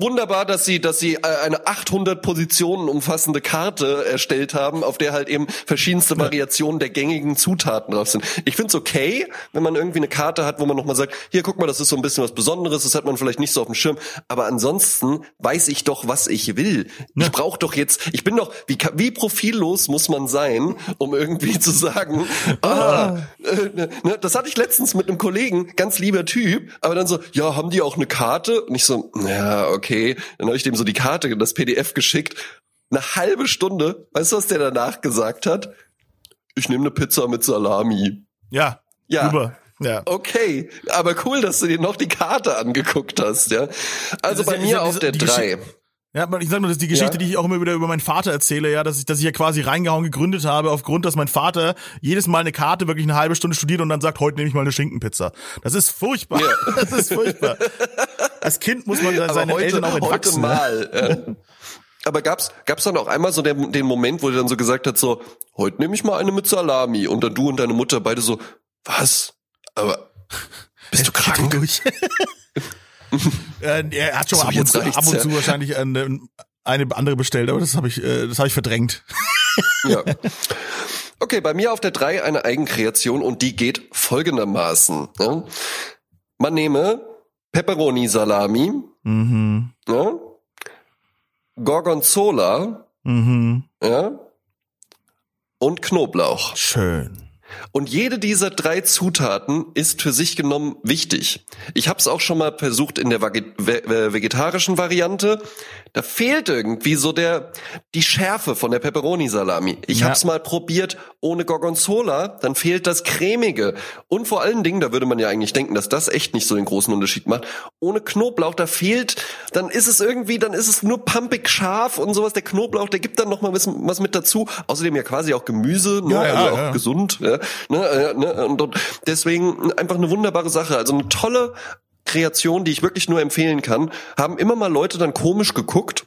wunderbar, dass sie, dass sie äh, eine 800 Positionen umfassende Karte erstellt haben, auf der halt eben verschiedenste Variationen der gängigen Zutaten drauf sind. Ich find's okay, wenn man irgendwie eine Karte hat, wo man nochmal sagt, hier guck mal, das ist so ein bisschen was Besonderes, das hat man vielleicht nicht so auf dem Schirm, aber ansonsten weiß ich doch, was ich will. Ich brauche doch jetzt, ich bin doch, wie, wie profillos muss man sein, um irgendwie zu sagen, ah, äh, ne, das hatte ich letztens mit einem Kollegen, ganz lieber Typ, aber dann so, ja, haben die auch eine Karte? Und ich so, ja, okay. Dann habe ich dem so die Karte, das PDF geschickt. Eine halbe Stunde, weißt du, was der danach gesagt hat? Ich nehme eine Pizza mit Salami. Ja. Ja. Über. Ja. Okay, aber cool, dass du dir noch die Karte angeguckt hast, ja. Also bei ja- mir auf der die drei. Ja, aber ich sag nur, das ist die Geschichte, Ja. die ich auch immer wieder über meinen Vater erzähle, ja, dass ich, dass ich ja quasi reingehauen gegründet habe, aufgrund, dass mein Vater jedes Mal eine Karte wirklich eine halbe Stunde studiert und dann sagt, heute nehme ich mal eine Schinkenpizza. Das ist furchtbar. Ja. Das ist furchtbar. Als Kind muss man Aber seinen heute, Eltern auch heute entwachsen. ne? mal. Ja. Aber gab's gab's dann auch einmal so den, den Moment, wo der dann so gesagt hat, so heute nehme ich mal eine mit Salami und dann du und deine Mutter beide so, was? Aber bist du Geht krank? Durch. Äh, er hat schon So, ab und, zu, ab und zu wahrscheinlich eine, eine andere bestellt, aber das habe ich, äh, das habe ich verdrängt. Ja. Okay, bei mir auf der 3 eine Eigenkreation und die geht folgendermaßen. Ja. Man nehme Pepperoni Salami, Mhm. ja, Gorgonzola, Mhm. ja, und Knoblauch. Schön. Und jede dieser drei Zutaten ist für sich genommen wichtig. Ich habe es auch schon mal versucht in der vege- ve- vegetarischen Variante. Da fehlt irgendwie so der die Schärfe von der Pepperoni Salami. Ich Ja. habe es mal probiert ohne Gorgonzola, dann fehlt das cremige und vor allen Dingen, da würde man ja eigentlich denken, dass das echt nicht so den großen Unterschied macht. Ohne Knoblauch, da fehlt, dann ist es irgendwie, dann ist es nur pumpig scharf und sowas. Der Knoblauch, der gibt dann noch mal was, was mit dazu. Außerdem ja quasi auch Gemüse, ne? Ja, ja, also auch ja. gesund. Ja, ne, äh, ne, und deswegen einfach eine wunderbare Sache. Also eine tolle Kreation, die ich wirklich nur empfehlen kann. Haben immer mal Leute dann komisch geguckt,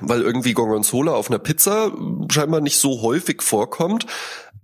weil irgendwie Gorgonzola auf einer Pizza scheinbar nicht so häufig vorkommt.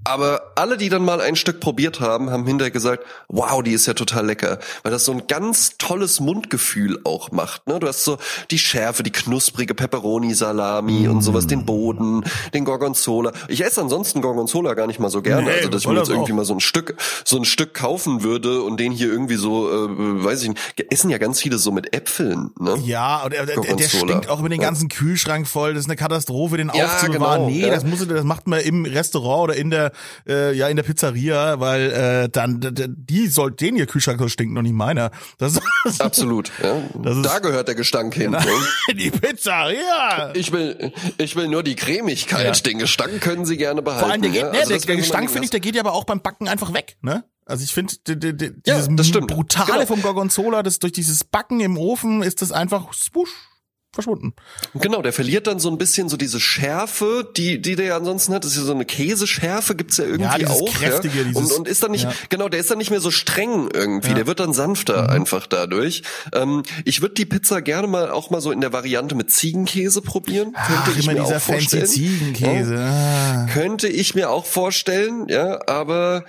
Aber alle, die dann mal ein Stück probiert haben, haben hinterher gesagt, wow, die ist ja total lecker. Weil das so ein ganz tolles Mundgefühl auch macht. Ne? Du hast so die Schärfe, die knusprige Pepperoni-Salami und sowas, den Boden, den Gorgonzola. Ich esse ansonsten Gorgonzola gar nicht mal so gerne. Nee, also, dass ich mir jetzt irgendwie auch. mal so ein Stück, so ein Stück kaufen würde und den hier irgendwie so, äh, weiß ich nicht, essen ja ganz viele so mit Äpfeln. Ne? Ja, und der, der, stinkt auch über den ganzen Kühlschrank voll. Das ist eine Katastrophe, den Ja, aufzubewahren. genau, nee, ja. das muss, das macht man im Restaurant oder in der, äh, ja, in der Pizzeria, weil äh, dann die soll den ihr Kühlschrank soll stinken, noch nicht meiner. Das, Absolut. Ja. Das ist- da gehört der Gestank hin. Ne? die Pizzeria. Ich will, ich will nur die Cremigkeit. Ja. Den Gestank können Sie gerne behalten. Vor allem der, geht, ja? ne, Also der, der Gestank finde ich, der geht ja aber auch beim Backen einfach weg, ne? Also ich finde, Ja, dieses das stimmt. brutale Genau. vom Gorgonzola, das durch dieses Backen im Ofen ist das einfach swoosh, verschwunden. Genau, der verliert dann so ein bisschen so diese Schärfe, die, die der ansonsten hat. Das ist ja so eine Käseschärfe, gibt's ja irgendwie Ja, auch. Kräftige, ja? und, und ist dann nicht, ja. genau, der ist dann nicht mehr so streng irgendwie. Ja. Der wird dann sanfter Mhm. einfach dadurch. Ähm, ich würde die Pizza gerne mal auch mal so in der Variante mit Ziegenkäse probieren. Könnte Ach, ich immer mir auch vorstellen. Ziegenkäse. Ah. Könnte ich mir auch vorstellen, ja, aber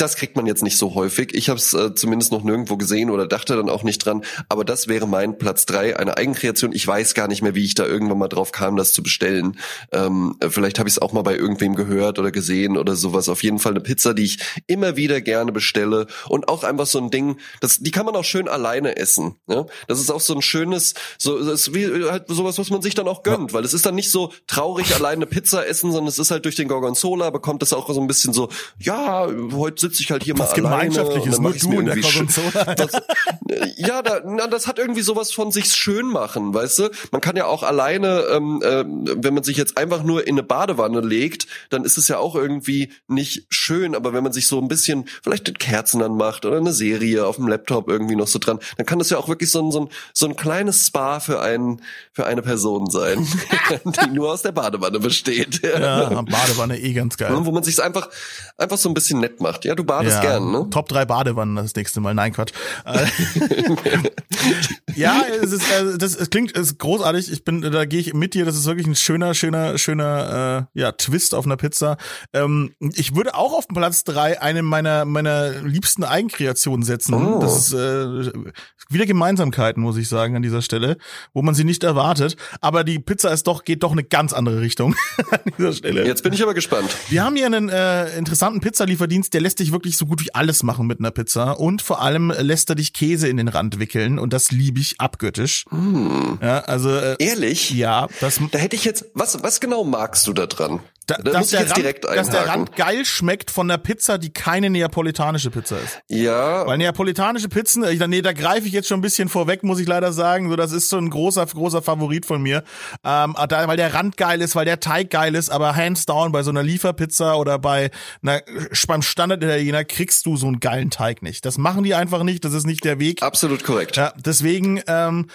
das kriegt man jetzt nicht so häufig. Ich habe es äh, zumindest noch nirgendwo gesehen oder dachte dann auch nicht dran. Aber das wäre mein Platz drei, eine Eigenkreation. Ich weiß gar nicht mehr, wie ich da irgendwann mal drauf kam, das zu bestellen. Ähm, vielleicht habe ich es auch mal bei irgendwem gehört oder gesehen oder sowas. Auf jeden Fall eine Pizza, die ich immer wieder gerne bestelle und auch einfach so ein Ding, das, die kann man auch schön alleine essen. Ja? Das ist auch so ein schönes, so ist wie halt sowas, was man sich dann auch gönnt, ja. weil es ist dann nicht so traurig alleine Pizza essen, sondern es ist halt durch den Gorgonzola bekommt es auch so ein bisschen so, ja, heute sitze ich halt hier was mal alleine. Gemeinschaftliches, nur du der. Das, ja, da, na, das hat irgendwie sowas von sich schön machen, weißt du? Man kann ja auch alleine, ähm, äh, wenn man sich jetzt einfach nur in eine Badewanne legt, dann ist es ja auch irgendwie nicht schön, aber wenn man sich so ein bisschen vielleicht Kerzen anmacht oder eine Serie auf dem Laptop irgendwie noch so dran, dann kann das ja auch wirklich so ein, so ein, so ein kleines Spa für einen, für eine Person sein, die nur aus der Badewanne besteht. Ja, Badewanne eh ganz geil. Wo man sich einfach, einfach so ein bisschen nett macht. Ja, du badest ja, gern, ne? Top drei Badewannen das nächste Mal. Nein, Quatsch. Äh, ja, es ist, äh, das, es klingt es ist großartig. Ich bin, da gehe ich mit dir. Das ist wirklich ein schöner, schöner, schöner, äh, ja, Twist auf einer Pizza. Ähm, ich würde auch auf Platz drei eine meiner, meiner liebsten Eigenkreationen setzen. Oh. Das ist äh, wieder Gemeinsamkeiten, muss ich sagen, an dieser Stelle, wo man sie nicht erwartet. Aber die Pizza ist doch, geht doch eine ganz andere Richtung an dieser Stelle. Jetzt bin ich aber gespannt. Wir haben hier einen äh, interessanten Pizzalieferdienst, der lässt dich wirklich so gut wie alles machen mit einer Pizza. Und vor allem lässt er dich Käse in den Rand wickeln. Und das liebe ich abgöttisch. Hm. Ja, also. Äh, Ehrlich? Ja. Das, da hätte ich jetzt, was, was genau magst du da dran? Da, da dass, der Rand, dass der Rand geil schmeckt von der Pizza, die keine neapolitanische Pizza ist. Ja. Weil neapolitanische Pizzen, ich, nee, da greife ich jetzt schon ein bisschen vorweg, muss ich leider sagen. So, das ist so ein großer, großer Favorit von mir. Ähm, da, weil der Rand geil ist, weil der Teig geil ist, aber hands down bei so einer Lieferpizza oder bei einer, beim Standard-Italiener kriegst du so einen geilen Teig nicht. Das machen die einfach nicht, das ist nicht der Weg. Absolut korrekt. Ja, deswegen, ähm,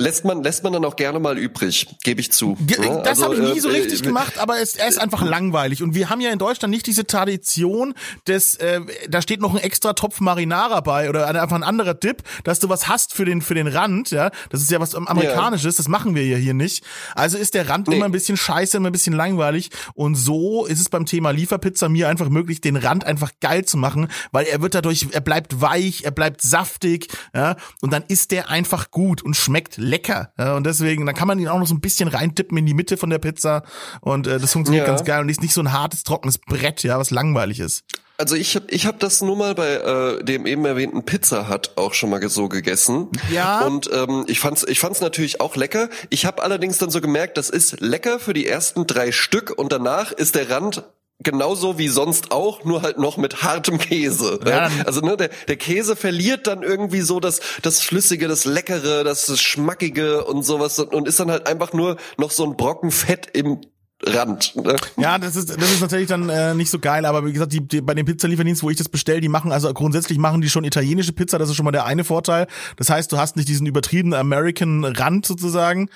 lässt man lässt man dann auch gerne mal übrig, gebe ich zu. Ja, das also, habe ich nie so äh, richtig äh, gemacht, aber es, er ist einfach langweilig und wir haben ja in Deutschland nicht diese Tradition des äh, da steht noch ein extra Topf Marinara bei oder einfach ein anderer Dip, dass du was hast für den für den Rand, ja? Das ist ja was amerikanisches, ja. das machen wir ja hier nicht. Also ist der Rand nee. immer ein bisschen scheiße, immer ein bisschen langweilig und so ist es beim Thema Lieferpizza mir einfach möglich, den Rand einfach geil zu machen, weil er wird dadurch er bleibt weich, er bleibt saftig, ja? Und dann ist der einfach gut und schmeckt lecker. Ja, und deswegen, dann kann man ihn auch noch so ein bisschen reintippen in die Mitte von der Pizza. Und äh, das funktioniert ja. ganz geil und ist nicht so ein hartes, trockenes Brett, ja, was langweilig ist. Also ich habe ich hab das nur mal bei äh, dem eben erwähnten Pizza Hut auch schon mal so gegessen. Ja. Und ähm, ich fand's ich fand's natürlich auch lecker. Ich habe allerdings dann so gemerkt, das ist lecker für die ersten drei Stück und danach ist der Rand genauso wie sonst auch, nur halt noch mit hartem Käse. Ja. Also ne, der, der Käse verliert dann irgendwie so das, das Flüssige, das Leckere, das Schmackige und sowas und ist dann halt einfach nur noch so ein Brocken Fett im Rand. Ne? Ja, das ist das ist natürlich dann äh, nicht so geil, aber wie gesagt, die, die bei den Pizzalieferdiensten, wo ich das bestelle, die machen also grundsätzlich machen die schon italienische Pizza, das ist schon mal der eine Vorteil. Das heißt, du hast nicht diesen übertriebenen American Rand sozusagen.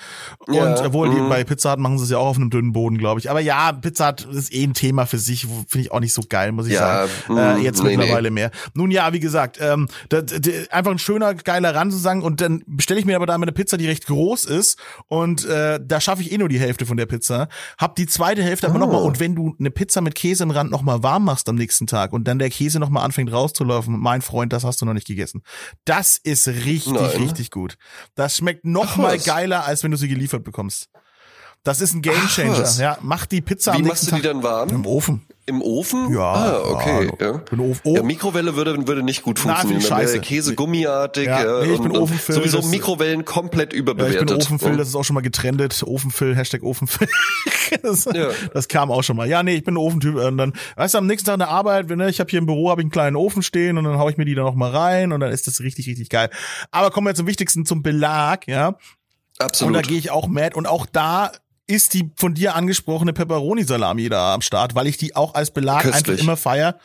Und ja, obwohl die, mhm. bei Pizza Hut machen sie es ja auch auf einem dünnen Boden, glaube ich. Aber ja, Pizza Hut ist eh ein Thema für sich, finde ich auch nicht so geil, muss ich ja, sagen. Äh, mhm. jetzt nee, mittlerweile nee. mehr. Nun ja, wie gesagt, ähm, das, das, einfach ein schöner geiler Rand sozusagen und dann bestelle ich mir aber da eine Pizza, die recht groß ist und äh, da schaffe ich eh nur die Hälfte von der Pizza. Hab die zweite Hälfte aber oh. nochmal. Und wenn du eine Pizza mit Käse im Rand nochmal warm machst am nächsten Tag und dann der Käse nochmal anfängt rauszulaufen, mein Freund, das hast du noch nicht gegessen. Das ist richtig, Nein. richtig gut. Das schmeckt nochmal geiler, als wenn du sie geliefert bekommst. Das ist ein Gamechanger. Ja, mach die Pizza Wie am machst du die dann warm? Im Ofen. Im Ofen? Ja. Ah, okay. Ja. ja. Bin Ofen, ja Mikrowelle würde, würde nicht gut funktionieren. Na, scheiße. Käse gummiartig. Ja, nee, ich bin Ofenfill. Sowieso Mikrowellen komplett überbewertet. Ja, ich bin Ofenfill, das ist auch schon mal getrennt. Ofenfill, Hashtag Ofenfill. das, ja. das kam auch schon mal. Ja, nee, ich bin ein Ofentyp. Und dann, weißt du, am nächsten Tag in der Arbeit, wenn ne, ich habe hier im Büro hab ich einen kleinen Ofen stehen und dann hau ich mir die da noch mal rein und dann ist das richtig, richtig geil. Aber kommen wir zum Wichtigsten, zum Belag, ja. Absolut. Und da gehe ich auch mad. Und auch da ist die von dir angesprochene Pepperoni-Salami da am Start, weil ich die auch als Belag Köstlich. einfach immer feier.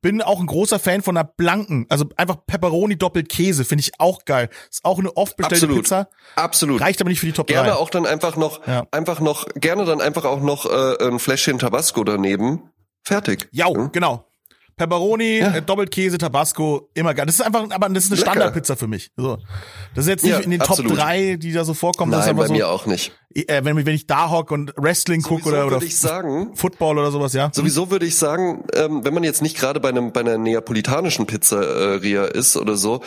Bin auch ein großer Fan von einer blanken, also einfach Pepperoni doppelt Käse, finde ich auch geil. Ist auch eine oft bestellte Absolut. Pizza. Absolut. Reicht aber nicht für die Top Gerne 3. auch dann einfach noch, ja. einfach noch, gerne dann einfach auch noch äh, ein Fläschchen Tabasco daneben. Fertig. Ja, hm? genau. Pepperoni, Ja. äh, Doppelkäse, Tabasco, immer geil. Das ist einfach, aber das ist eine Lecker. Standardpizza für mich. So. Das ist jetzt nicht Ja, in den absolut. Top 3, die da so vorkommen. das ist Nein, einfach bei so, mir auch nicht. äh, wenn, wenn ich da hock und Wrestling gucke oder, oder sagen, Football oder sowas, ja. Sowieso würde ich sagen, ähm, wenn man jetzt nicht gerade bei einem bei einer neapolitanischen Pizzeria ist oder so,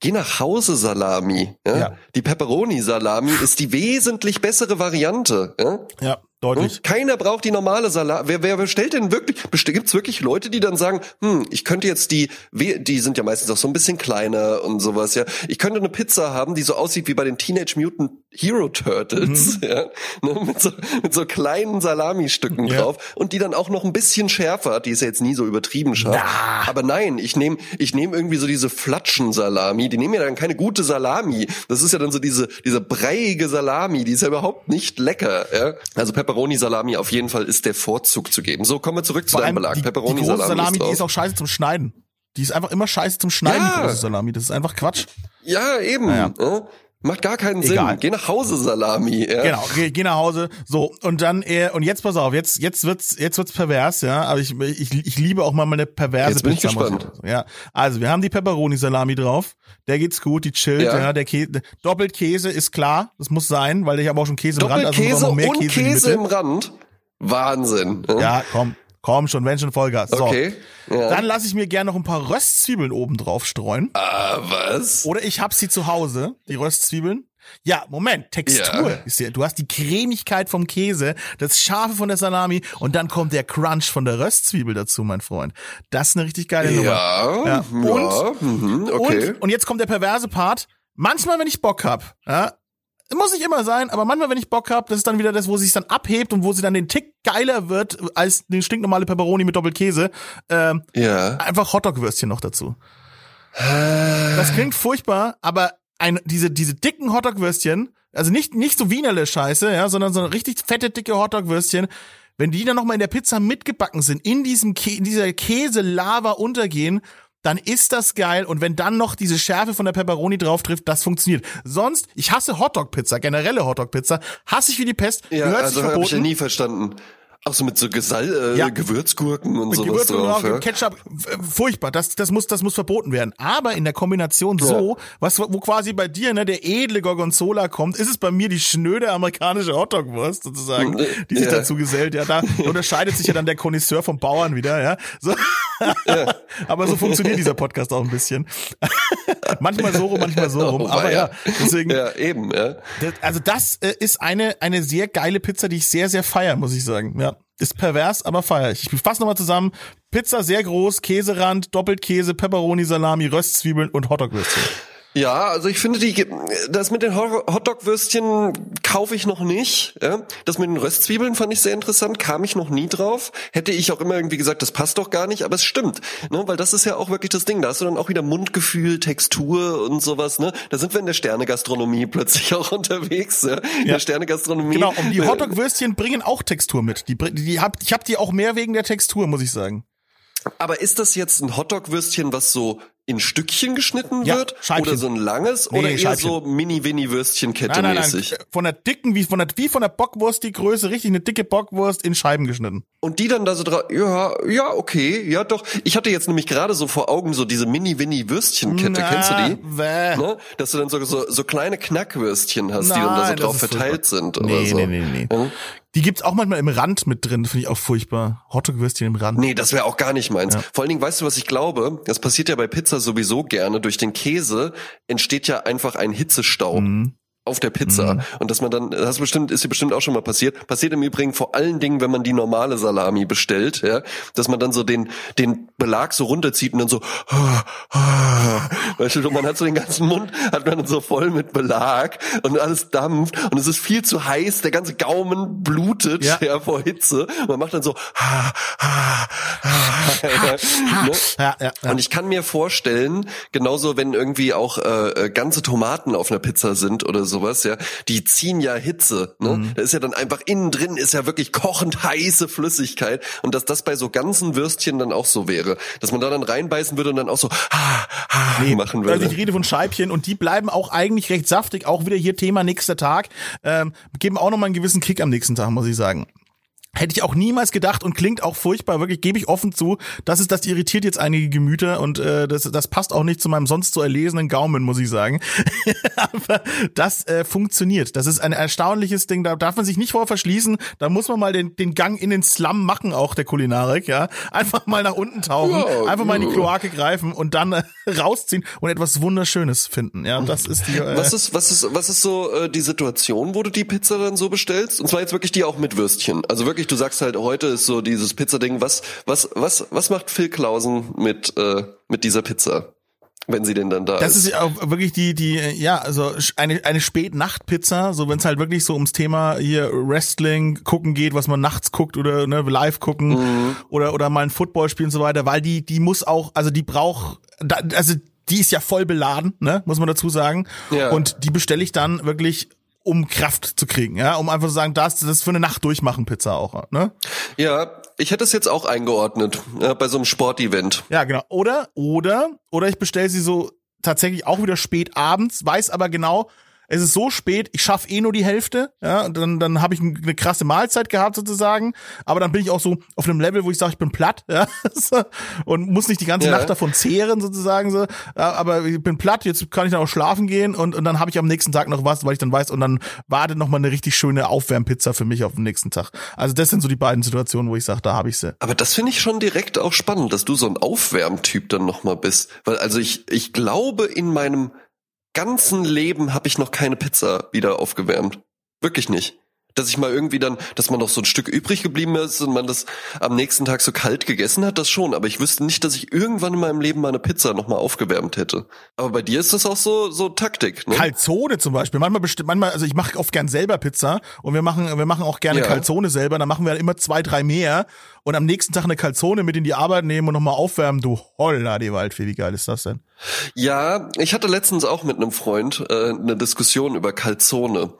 geh nach Hause Salami. Ja? Ja. Die Pepperoni Salami ist die wesentlich bessere Variante. Ja? Ja, deutlich. Hm? Keiner braucht die normale Salami. Wer, wer bestellt denn wirklich? Gibt's wirklich Leute, die dann sagen, hm, ich könnte jetzt die, die sind ja meistens auch so ein bisschen kleiner und sowas, ja. Ich könnte eine Pizza haben, die so aussieht wie bei den Teenage Mutant Hero Turtles, ja, ne, mit so, mit so kleinen Salami-Stücken Ja. drauf und die dann auch noch ein bisschen schärfer hat. Die ist ja jetzt nie so übertrieben scharf. Na. Aber nein, ich nehme, ich nehme irgendwie so diese Flatschen-Salami. Die nehmen ja dann keine gute Salami. Das ist ja dann so diese, diese breiige Salami. Die ist ja überhaupt nicht lecker. Ja? Also Pepperoni-Salami auf jeden Fall ist der Vorzug zu geben. So, kommen wir zurück zu Vor deinem Belag. die, die große Pepperoni-Salami Salami, ist die ist auch scheiße zum Schneiden. Die ist einfach immer scheiße zum Schneiden, Ja. die große Salami. Das ist einfach Quatsch. Ja, eben. Ja. Macht gar keinen Egal. Sinn. Geh nach Hause, Salami. Ja. Genau, geh, geh nach Hause. So, und dann, äh, und jetzt pass auf, jetzt, jetzt wird's, jetzt wird's pervers, ja. Aber ich, ich, ich liebe auch mal meine perverse Jetzt bin ich Pizza, gespannt. Ja. Also, wir haben die Pepperoni-Salami drauf. Der geht's gut, die chillt, ja. Ja. der Käse, doppelt Käse ist klar. Das muss sein, weil ich habe auch schon Käse im Rand, also auch noch mehr und Käse, die Käse Mitte. im Rand. Wahnsinn. Ja. Ja, komm, komm schon, wenn schon Vollgas. So. Okay. Ja. Dann lasse ich mir gerne noch ein paar Röstzwiebeln oben drauf streuen. ah, was? Oder ich hab sie zu Hause, die Röstzwiebeln. Ja, Moment, Textur Ja. ist ja, du hast die Cremigkeit vom Käse, das Scharfe von der Salami und dann kommt der Crunch von der Röstzwiebel dazu, mein Freund. Das ist eine richtig geile Nummer. Ja, Ja. ja, Und- mhm, okay. Und, und jetzt kommt der perverse Part. Manchmal, wenn ich Bock hab, ja, muss nicht immer sein, aber manchmal, wenn ich Bock hab, das ist dann wieder das, wo sie sich dann abhebt und wo sie dann den Tick geiler wird als den stinknormale Pepperoni mit Doppelkäse. Ähm, ja. einfach Hotdog-Würstchen noch dazu. Das klingt furchtbar, aber ein, diese, diese dicken Hotdog-Würstchen, also nicht, nicht so Wienerle Scheiße, ja, sondern so richtig fette, dicke Hotdog-Würstchen, wenn die dann nochmal in der Pizza mitgebacken sind, in diesem Kä in dieser Käse-Lava untergehen, dann ist das geil. Und wenn dann noch diese Schärfe von der Pepperoni drauf trifft, das funktioniert. Sonst, ich hasse Hotdog-Pizza, generelle Hotdog-Pizza, hasse ich wie die Pest, Ja, gehört also sich habe ich ja verboten. nie verstanden. Auch so mit so Gesal äh, Ja. Gewürzgurken und mit sowas Gewürzen und drauf. Ja? Ketchup, f- furchtbar. Das, das muss, das muss verboten werden. Aber in der Kombination so, was, wo quasi bei dir, ne, der edle Gorgonzola kommt, ist es bei mir die schnöde amerikanische Hotdog-Wurst sozusagen, die sich Ja. dazu gesellt. Ja, da unterscheidet sich ja dann der Connoisseur vom Bauern wieder, ja. So. Aber so funktioniert dieser Podcast auch ein bisschen. manchmal so rum, manchmal so rum. Aber ja, deswegen, Ja, eben, ja. also das äh, ist eine, eine sehr geile Pizza, die ich sehr, sehr feier, muss ich sagen. Ja. Ist pervers, aber feier ich. Ich fasse nochmal zusammen. Pizza sehr groß, Käserand, Doppelkäse, Pepperoni, Salami, Röstzwiebeln und Hotdog-Würstchen. Ja, also ich finde die, das mit den Ho- Hotdog-Würstchen kaufe ich noch nicht. Ja? Das mit den Röstzwiebeln fand ich sehr interessant, kam ich noch nie drauf. Hätte ich auch immer irgendwie gesagt, das passt doch gar nicht, aber es stimmt, ne? weil das ist ja auch wirklich das Ding. Da hast du dann auch wieder Mundgefühl, Textur und sowas. Ne? Da sind wir in der Sternegastronomie plötzlich auch unterwegs. Ja? In Ja. der Sternegastronomie. Genau, und die Äh, Hotdog-Würstchen bringen auch Textur mit. Die, die hab, ich habe die auch mehr wegen der Textur, muss ich sagen. Aber ist das jetzt ein Hotdog-Würstchen, was so in Stückchen geschnitten Ja, wird? Oder so ein langes? Nee, oder eher so Mini-Winnie-Würstchenkette Nein, nein, nein. mäßig? Von der dicken, wie von der, wie von der Bockwurst die Größe, richtig eine dicke Bockwurst in Scheiben geschnitten. Und die dann da so drauf, ja, ja, okay, ja doch. Ich hatte jetzt nämlich gerade so vor Augen so diese Mini-Winnie-Würstchenkette, kennst du die? Bäh. Ne? Dass du dann so, so, so kleine Knackwürstchen hast, die dann da so Nein, drauf verteilt sind Nee, oder so. nee, nee, nee. Ja? Die gibt's auch manchmal im Rand mit drin, finde ich auch furchtbar. Hotdog-Würstchen im Rand. Nee, das wäre auch gar nicht meins. Vor allen Dingen, weißt du, was ich glaube? Das passiert ja bei Pizza sowieso gerne. Durch den Käse entsteht ja einfach ein Hitzestau. Mhm. Auf der Pizza. Und dass man dann, das bestimmt, ist dir bestimmt auch schon mal passiert. Passiert im Übrigen vor allen Dingen, wenn man die normale Salami bestellt, ja, dass man dann so den, den Belag so runterzieht und dann so, weißt du, man hat so den ganzen Mund, hat man dann so voll mit Belag und alles dampft und es ist viel zu heiß, der ganze Gaumen blutet, Ja. ja, vor Hitze. Man macht dann so, ne? Ja, ja, ja. Und ich kann mir vorstellen, genauso wenn irgendwie auch äh, äh, ganze Tomaten auf einer Pizza sind oder sowas, ja, die ziehen ja Hitze. Ne? Mhm. Da ist ja dann einfach innen drin ist ja wirklich kochend heiße Flüssigkeit und dass das bei so ganzen Würstchen dann auch so wäre, dass man da dann reinbeißen würde und dann auch so machen würde. Also ich rede von Scheibchen und die bleiben auch eigentlich recht saftig. Auch wieder hier Thema nächster Tag. Ähm, geben auch nochmal einen gewissen Kick am nächsten Tag, muss ich sagen. Hätte ich auch niemals gedacht und klingt auch furchtbar, wirklich gebe ich offen zu. Das ist, das irritiert jetzt einige Gemüter und äh, das, das passt auch nicht zu meinem sonst so erlesenen Gaumen, muss ich sagen. Aber das äh, funktioniert. Das ist ein erstaunliches Ding, da darf man sich nicht vor verschließen. Da muss man mal den, den Gang in den Slum machen, auch der Kulinarik, ja. Einfach mal nach unten tauchen, ja, einfach mal in die Kloake greifen und dann äh, rausziehen und etwas Wunderschönes finden. Ja, das ist die. Äh, was ist, was ist, was ist so äh, die Situation, wo du die Pizza dann so bestellst? Und zwar jetzt wirklich die auch mit Würstchen. Also wirklich wirklich, du sagst halt, heute ist so dieses Pizzading. Was, was, was, was macht Phil Klausen mit, äh, mit dieser Pizza? wenn sie denn dann da das ist. Das ist ja auch wirklich die, die, ja, also eine, eine Spätnacht-Pizza, so wenn es halt wirklich so ums Thema hier Wrestling gucken geht, was man nachts guckt oder ne, live gucken mhm. oder, oder mal ein Football spielen und so weiter, weil die, die muss auch, also die braucht, also die ist ja voll beladen, ne, muss man dazu sagen. Ja. Und die bestelle ich dann wirklich um Kraft zu kriegen, ja, um einfach zu sagen, das, das ist für eine Nacht durchmachen Pizza auch, ne? Ja, ich hätte es jetzt auch eingeordnet, ja, bei so einem Sportevent. Ja, genau. Oder, oder, oder ich bestelle sie so tatsächlich auch wieder spät abends, weiß aber genau, es ist so spät, ich schaffe eh nur die Hälfte, ja, und dann, dann habe ich eine krasse Mahlzeit gehabt sozusagen, aber dann bin ich auch so auf einem Level, wo ich sage, ich bin platt, ja, und muss nicht die ganze ja. Nacht davon zehren sozusagen, so, aber ich bin platt, jetzt kann ich dann auch schlafen gehen und, und dann habe ich am nächsten Tag noch was, weil ich dann weiß, und dann wartet noch mal eine richtig schöne Aufwärmpizza für mich auf den nächsten Tag. Also das sind so die beiden Situationen, wo ich sage, da habe ich sie. Aber das finde ich schon direkt auch spannend, dass du so ein Aufwärmtyp dann noch mal bist, weil also ich ich glaube in meinem ganzen Leben habe ich noch keine Pizza wieder aufgewärmt. Wirklich nicht. Dass ich mal irgendwie dann, dass man noch so ein Stück übrig geblieben ist und man das am nächsten Tag so kalt gegessen hat, das schon. Aber ich wüsste nicht, dass ich irgendwann in meinem Leben mal eine Pizza nochmal aufgewärmt hätte. Aber bei dir ist das auch so so Taktik. Ne? Calzone zum Beispiel. Manchmal bestimmt, manchmal, also ich mache oft gern selber Pizza und wir machen, wir machen auch gerne ja. Calzone selber. Dann machen wir immer zwei, drei mehr und am nächsten Tag eine Calzone mit in die Arbeit nehmen und nochmal aufwärmen. Du holla die Waldfee, wie geil ist das denn? Ja, ich hatte letztens auch mit einem Freund äh, eine Diskussion über Calzone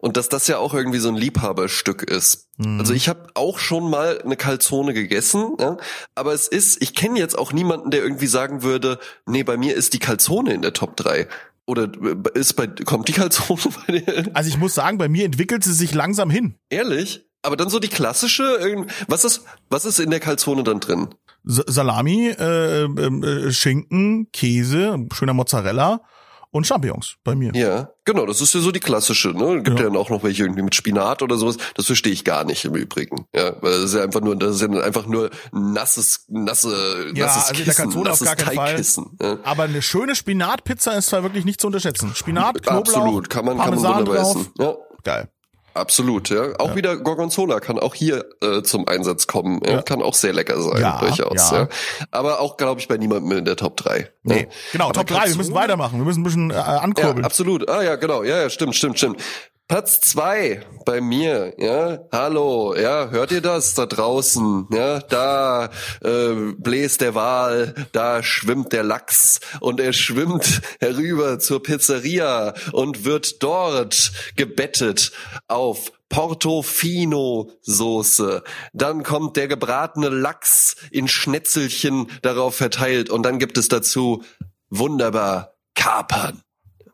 und dass das ja auch irgendwie so ein Liebhaberstück ist. Mhm. Also ich habe auch schon mal eine Calzone gegessen, ja, aber es ist, ich kenne jetzt auch niemanden, der irgendwie sagen würde, nee, bei mir ist die Calzone in der Top 3. Oder äh, ist bei, kommt die Calzone bei dir? Also ich muss sagen, bei mir entwickelt sie sich langsam hin. Ehrlich? Aber dann so die klassische, was ist, was ist in der Calzone dann drin? Salami, äh, ähm, äh, Schinken, Käse, schöner Mozzarella und Champignons bei mir. Ja, genau, das ist ja so die klassische, ne? Gibt ja, ja dann auch noch welche irgendwie mit Spinat oder sowas. Das verstehe ich gar nicht im Übrigen. Ja, weil das ist ja einfach nur, das ist ja einfach nur nasses, nasse, ja, nasses also Kissen, nasses Teigkissen. Ja. Aber eine schöne Spinatpizza ist zwar wirklich nicht zu unterschätzen. Spinat, Knoblauch, Absolut, kann man, kann man wunderbar essen. Ja. Geil. Absolut, ja. Auch ja. wieder Gorgonzola kann auch hier äh, zum Einsatz kommen. Ja. Kann auch sehr lecker sein, ja, durchaus. Ja. Aber auch, glaube ich, bei niemandem in der Top 3. Nee, ja. genau, Aber Top 3, wir müssen weitermachen. Wir müssen ein bisschen äh, ankurbeln. Absolut. Ah ja, genau. Ja, ja, stimmt, stimmt, stimmt. Platz zwei bei mir, ja, hallo, ja, hört ihr das da draußen, ja, da äh, bläst der Wal, da schwimmt der Lachs und er schwimmt herüber zur Pizzeria und wird dort gebettet auf Portofino Soße. Dann kommt der gebratene Lachs in Schnetzelchen darauf verteilt und dann gibt es dazu wunderbar Kapern.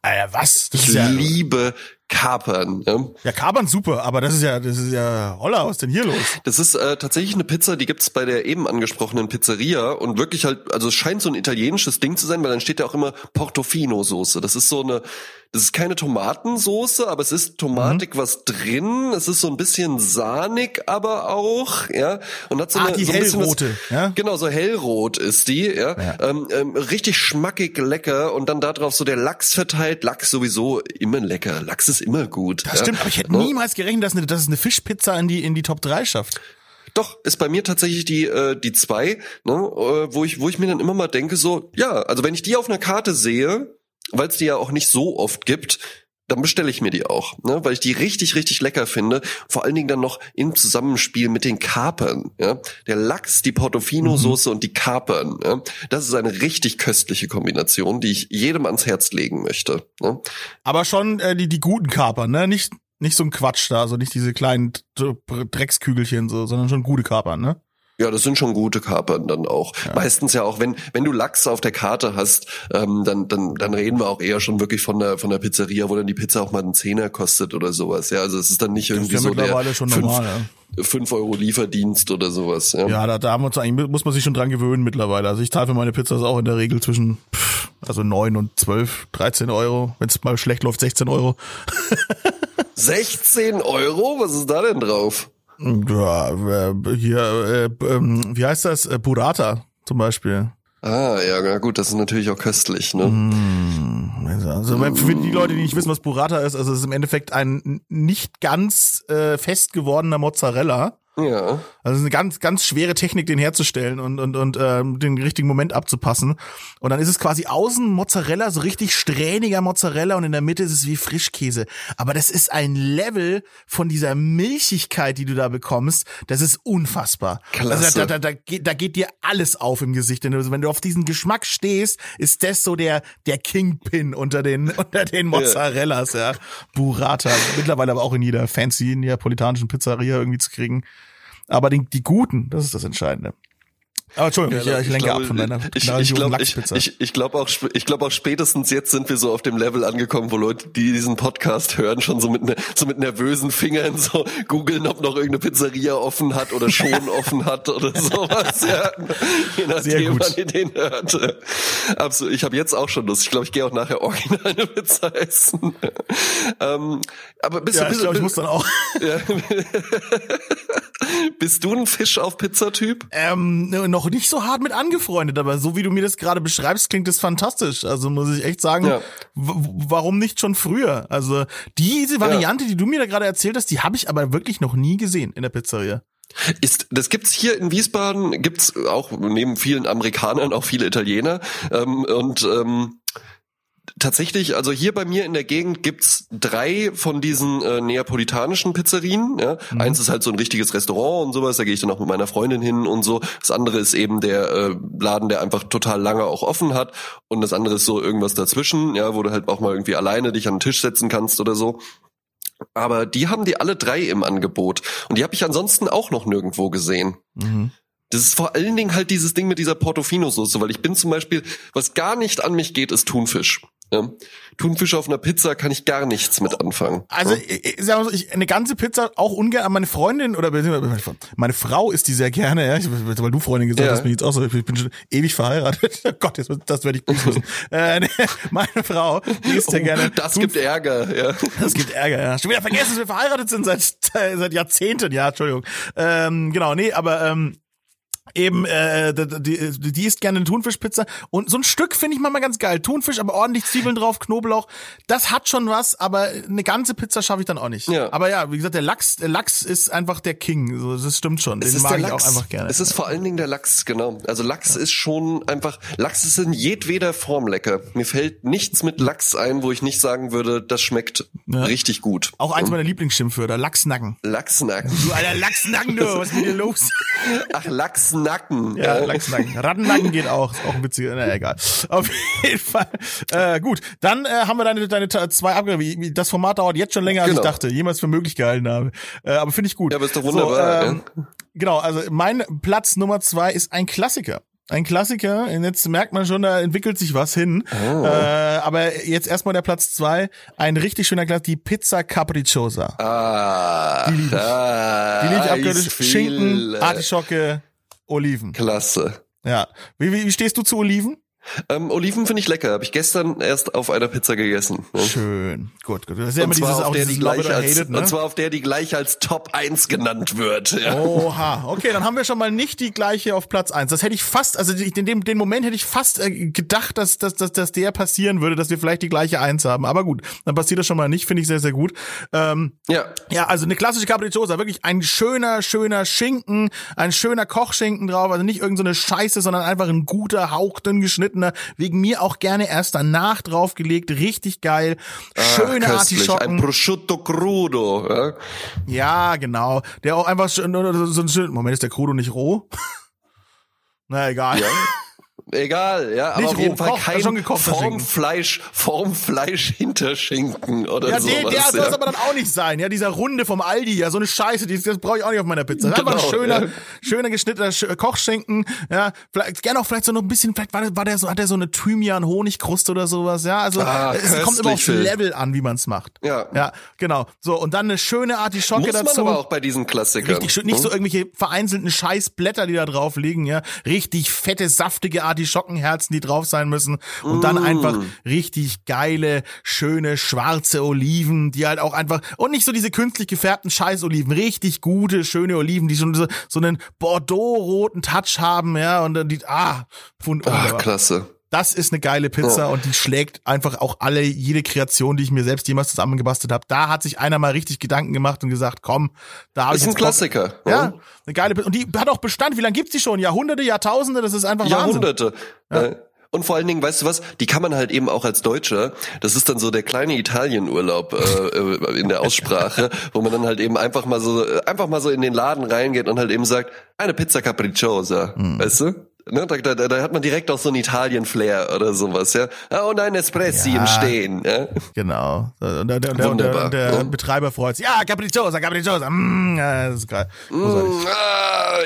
Alter, was? Das ich ja liebe Kapern. Ja? ja, Kapern super, aber das ist ja, das ist ja Holla, was ist denn hier los? Das ist äh, tatsächlich eine Pizza, die gibt's bei der eben angesprochenen Pizzeria und wirklich halt, also es scheint so ein italienisches Ding zu sein, weil dann steht ja auch immer Portofino-Soße. Das ist so eine, das ist keine Tomatensoße, aber es ist Tomatik mhm. was drin. Es ist so ein bisschen sahnig, aber auch, ja. Und hat so ah, eine die so ein hellrote, was, ja? Genau, so hellrot ist die, ja. ja. Ähm, ähm, richtig schmackig lecker und dann da drauf so der Lachs verteilt. Lachs sowieso immer lecker. Lachs ist immer gut. Das ja? stimmt, aber ich hätte ne? niemals gerechnet, dass, eine, dass es eine Fischpizza in die in die Top 3 schafft. Doch, ist bei mir tatsächlich die äh, die zwei, ne, äh, wo ich wo ich mir dann immer mal denke so, ja, also wenn ich die auf einer Karte sehe, weil es die ja auch nicht so oft gibt, dann bestelle ich mir die auch, ne? weil ich die richtig, richtig lecker finde. Vor allen Dingen dann noch im Zusammenspiel mit den Kapern. Ja? Der Lachs, die Portofino-Soße mhm. und die Kapern. Ja? Das ist eine richtig köstliche Kombination, die ich jedem ans Herz legen möchte. Ne? Aber schon äh, die, die guten Kapern, ne? Nicht, nicht so ein Quatsch da, also nicht diese kleinen Dreckskügelchen, so, sondern schon gute Kapern, ne? Ja, das sind schon gute Kapern dann auch. Ja. Meistens ja auch, wenn wenn du Lachs auf der Karte hast, ähm, dann dann dann reden wir auch eher schon wirklich von der von der Pizzeria, wo dann die Pizza auch mal einen Zehner kostet oder sowas. Ja, also es ist dann nicht irgendwie so der schon fünf, normal, ja. 5 Euro Lieferdienst oder sowas. Ja, ja da, da haben wir uns eigentlich, muss man sich schon dran gewöhnen mittlerweile. Also ich zahle für meine Pizzas auch in der Regel zwischen also 9 und 12, 13 Euro. Wenn es mal schlecht läuft, 16 Euro. 16 Euro? Was ist da denn drauf? Ja, äh, hier, äh, äh, wie heißt das? Äh, Burrata zum Beispiel. Ah, ja, na gut, das ist natürlich auch köstlich, ne? Mm, also für die Leute, die nicht wissen, was Burrata ist, also es ist im Endeffekt ein nicht ganz äh, fest gewordener Mozzarella ja. Also eine ganz, ganz schwere Technik, den herzustellen und, und, und ähm, den richtigen Moment abzupassen. Und dann ist es quasi außen Mozzarella, so richtig strähniger Mozzarella und in der Mitte ist es wie Frischkäse. Aber das ist ein Level von dieser Milchigkeit, die du da bekommst, das ist unfassbar. Klasse. Also da, da, da, geht, da geht dir alles auf im Gesicht. Also wenn du auf diesen Geschmack stehst, ist das so der, der Kingpin unter den, unter den Mozzarellas, ja. Burrata. Mittlerweile aber auch in jeder fancy neapolitanischen Pizzeria irgendwie zu kriegen. Aber die, die guten, das ist das Entscheidende. Aber Entschuldigung, ja, ich, ich, lenke glaube, ab von deiner Ich, ich glaube ich, ich, ich glaube auch, ich glaube auch spätestens jetzt sind wir so auf dem Level angekommen, wo Leute, die diesen Podcast hören, schon so mit, ne, so mit nervösen Fingern so googeln, ob noch irgendeine Pizzeria offen hat oder schon offen hat oder sowas. Ja, je nachdem, wann ihr den hört. Absolut. Ich habe jetzt auch schon Lust. Ich glaube, ich gehe auch nachher original eine Pizza essen. ähm, aber bist ja, du, bist, ich glaube, ich muss dann auch. Ja. bist du ein Fisch auf Pizza-Typ? Ähm, noch noch nicht so hart mit angefreundet, aber so wie du mir das gerade beschreibst, klingt das fantastisch. Also muss ich echt sagen, ja. warum nicht schon früher? Also diese Variante, ja. die du mir da gerade erzählt hast, die habe ich aber wirklich noch nie gesehen in der Pizzeria. Ist, das gibt's hier in Wiesbaden, gibt's auch neben vielen Amerikanern auch viele Italiener ähm, und ähm, tatsächlich, also hier bei mir in der Gegend gibt's drei von diesen äh, neapolitanischen Pizzerien. Ja? Mhm. Eins ist halt so ein richtiges Restaurant und sowas, da gehe ich dann auch mit meiner Freundin hin und so. Das andere ist eben der äh, Laden, der einfach total lange auch offen hat. Und das andere ist so irgendwas dazwischen, ja, wo du halt auch mal irgendwie alleine dich an den Tisch setzen kannst oder so. Aber die haben die alle drei im Angebot. Und die habe ich ansonsten auch noch nirgendwo gesehen. Mhm. Das ist vor allen Dingen halt dieses Ding mit dieser Portofino-Soße, weil ich bin zum Beispiel, was gar nicht an mich geht, ist Thunfisch. Ja. Thunfisch auf einer Pizza kann ich gar nichts mit anfangen. Also ich, ich, ich, eine ganze Pizza auch ungern. Meine Freundin oder meine Frau isst die sehr gerne. Ja, ich, weil du Freundin gesagt ja. hast, bin ich jetzt auch so. Ich bin schon ewig verheiratet. Oh Gott, jetzt, das werde ich wissen. äh, meine Frau die isst sehr oh, gerne. Das Thunf gibt Ärger. Ja. Das gibt Ärger. Ja. Schon wieder vergessen, dass wir verheiratet sind seit seit Jahrzehnten. Ja, Entschuldigung. Ähm, genau, nee, aber ähm, eben äh, die, die isst gerne eine Thunfischpizza und so ein Stück finde ich manchmal ganz geil. Thunfisch, aber ordentlich Zwiebeln drauf, Knoblauch, das hat schon was, aber eine ganze Pizza schaffe ich dann auch nicht. Ja. Aber ja, wie gesagt, der Lachs, der Lachs ist einfach der King, so das stimmt schon. Den mag ich auch einfach gerne. Es ist vor allen Dingen der Lachs, genau. Also Lachs ja. ist schon einfach Lachs ist in jedweder Form lecker. Mir fällt nichts mit Lachs ein, wo ich nicht sagen würde, das schmeckt ja. richtig gut. Auch eins meiner Lieblingsschimpfwörter, Lachsnacken. Lachsnacken. Du alter Lachsnacken, du, was ist mit dir los? Ach, Lachsnacken. Nacken. Ja, äh. Lachsnacken. Rattennacken geht auch. Ist auch ein witziger. Na, egal. Auf jeden Fall. Äh, gut. Dann äh, haben wir deine, deine zwei Abgaben. Wie, das Format dauert jetzt schon länger, als genau. ich dachte. Jemals für möglich gehalten habe. Äh, aber finde ich gut. Ja, aber ist doch wunderbar. So, ähm. Genau. Also mein Platz Nummer zwei ist ein Klassiker. Ein Klassiker, jetzt merkt man schon, da entwickelt sich was hin. Oh. Äh, aber jetzt erstmal der Platz zwei, ein richtig schöner Klassiker, die Pizza Capricciosa. Ah, die liebe ich. Ah, die liebe ich abgöttisch. Schinken, Artischocke, Oliven. Klasse. Ja. Wie, wie, wie stehst du zu Oliven? Ähm, Oliven finde ich lecker. Habe ich gestern erst auf einer Pizza gegessen. Ne? Schön. Gut, gut. Das ist ja immer dieses, auch der die gleich als, hated, ne? Und zwar auf der die gleich als Top 1 genannt wird. Ja. Oha. Okay, dann haben wir schon mal nicht die gleiche auf Platz 1. Das hätte ich fast, also in dem den Moment hätte ich fast äh, gedacht, dass, dass, dass, dass der passieren würde, dass wir vielleicht die gleiche 1 haben. Aber gut, dann passiert das schon mal nicht. Finde ich sehr, sehr gut. Ähm, ja. Ja, also eine klassische Capricciosa. Wirklich ein schöner, schöner Schinken. Ein schöner Kochschinken drauf. Also nicht irgendeine so Scheiße, sondern einfach ein guter, hauchdünn geschnittener. Wegen mir auch gerne erst danach draufgelegt. Richtig geil. Schöne ah, Artischocken. Ein Prosciutto crudo. Ja? ja, genau. Der auch einfach so ein Moment, ist der crudo nicht roh? Na egal. Ja. Egal, ja, aber Nicht auf jeden Fall kein schon. Formfleisch, Formfleisch Hinterschinken oder Ja, sowas. der, der soll ja. es aber dann auch nicht sein. Ja, dieser Runde vom Aldi, ja, so eine Scheiße, die, das brauche ich auch nicht auf meiner Pizza. Ist einfach ein Genau, schöner, ja. schöner geschnittener Sch- Kochschinken, ja, vielleicht gerne auch vielleicht so noch ein bisschen, vielleicht war der, war der so, hat der so eine Thymian Honigkruste oder sowas, ja, also Ah, es kommt immer aufs. Level an, wie man es macht. Ja. Ja, genau. So und dann eine schöne Artischocke Muss man dazu. aber auch bei diesen Klassikern. Richtig nicht so Hm? irgendwelche vereinzelten Scheißblätter, die da drauf liegen, ja. Richtig fette, saftige Artischockenherzen, die drauf sein müssen. Und dann Mm. einfach richtig geile, schöne, schwarze Oliven, die halt auch einfach, und nicht so diese künstlich gefärbten Scheißoliven, richtig gute, schöne Oliven, die schon so, so einen Bordeaux-roten Touch haben, ja. Und dann die, ah, Ah, wunderbar. klasse. Das ist eine geile Pizza Ja. und die schlägt einfach auch alle, jede Kreation, die ich mir selbst jemals zusammengebastelt habe. Da hat sich einer mal richtig Gedanken gemacht und gesagt, komm, da habe ich Ist ein. Klassiker. Ja, eine geile Pizza. Und die hat auch Bestand. Wie lange gibt's die schon? Jahrhunderte, Jahrtausende? Das ist einfach Wahnsinn. Jahrhunderte. Äh, Und vor allen Dingen, weißt du was, die kann man halt eben auch als Deutscher, das ist dann so der kleine Italienurlaub äh, äh, in der Aussprache, wo man dann halt eben einfach mal so äh, einfach mal so in den Laden reingeht und halt eben sagt, eine Pizza capricciosa, Hm. weißt du? Ne, da, da, da hat man direkt auch so einen Italien-Flair oder sowas, ja. Ah, Und ein Espressi Ja. im Stehen, ja. Genau. Und der, der, der, Wunderbar, der, der ja. Betreiber freut sich. Ja, Capricciosa, Capricciosa. Mm, ja, das ist geil. Mm, ah.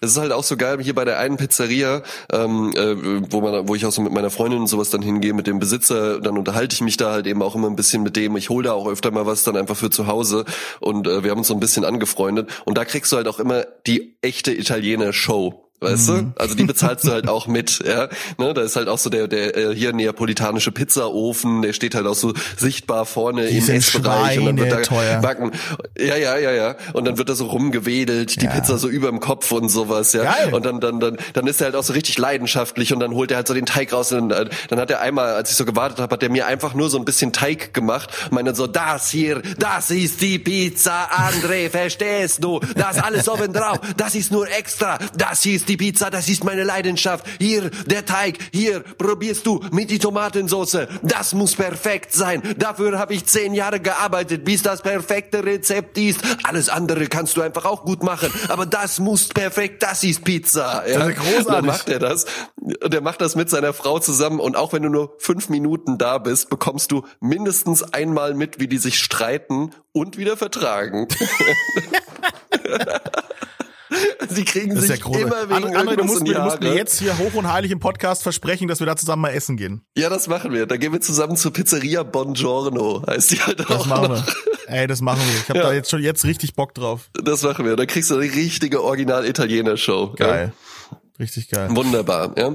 Das ist halt auch so geil hier bei der einen Pizzeria, ähm, äh, wo man, wo ich auch so mit meiner Freundin und sowas dann hingehe, mit dem Besitzer, dann unterhalte ich mich da halt eben auch immer ein bisschen mit dem. Ich hole da auch öfter mal was dann einfach für zu Hause und äh, wir haben uns so ein bisschen angefreundet und da kriegst du halt auch immer die echte Italiener Show. Weißt Mhm. du? Also die bezahlst du halt auch mit, ja. Ne, da ist halt auch so der, der äh, hier neapolitanische Pizzaofen, der steht halt auch so sichtbar vorne Die im Essbereich und dann wird da schweineteuer. backen. Ja, ja, ja, ja. Und dann wird da so rumgewedelt, die Ja. Pizza so überm Kopf und sowas, ja. Geil. Und dann, dann, dann, dann ist er halt auch so richtig leidenschaftlich und dann holt er halt so den Teig raus und äh, dann hat er einmal, als ich so gewartet habe, hat er mir einfach nur so ein bisschen Teig gemacht und meinte so, das hier, das ist die Pizza, André, verstehst du? Das alles oben drauf, das ist nur extra, das hier ist die Pizza, das ist meine Leidenschaft. Hier, der Teig, hier, probierst du mit die Tomatensauce, das muss perfekt sein. Dafür habe ich zehn Jahre gearbeitet, bis das perfekte Rezept ist. Alles andere kannst du einfach auch gut machen, aber das muss perfekt, das ist Pizza. Ja? Das ist großartig. Dann macht er das. Und er macht das mit seiner Frau zusammen und auch wenn du nur fünf Minuten da bist, bekommst du mindestens einmal mit, wie die sich streiten und wieder vertragen. Sie kriegen Das ist ja sich großartig. immer wegen André, André, du irgendwas musst, in mir, die du musst mir jetzt hier hoch und heilig im Podcast versprechen, dass wir da zusammen mal essen gehen. Ja, das machen wir. Da gehen wir zusammen zur Pizzeria Buongiorno. Heißt die halt Das auch machen noch. wir. Ey, das machen wir. Ich habe Ja. da jetzt schon jetzt richtig Bock drauf. Das machen wir. Da kriegst du eine richtige Original-Italiener-Show. Geil. Richtig geil. Ja. Wunderbar, ja.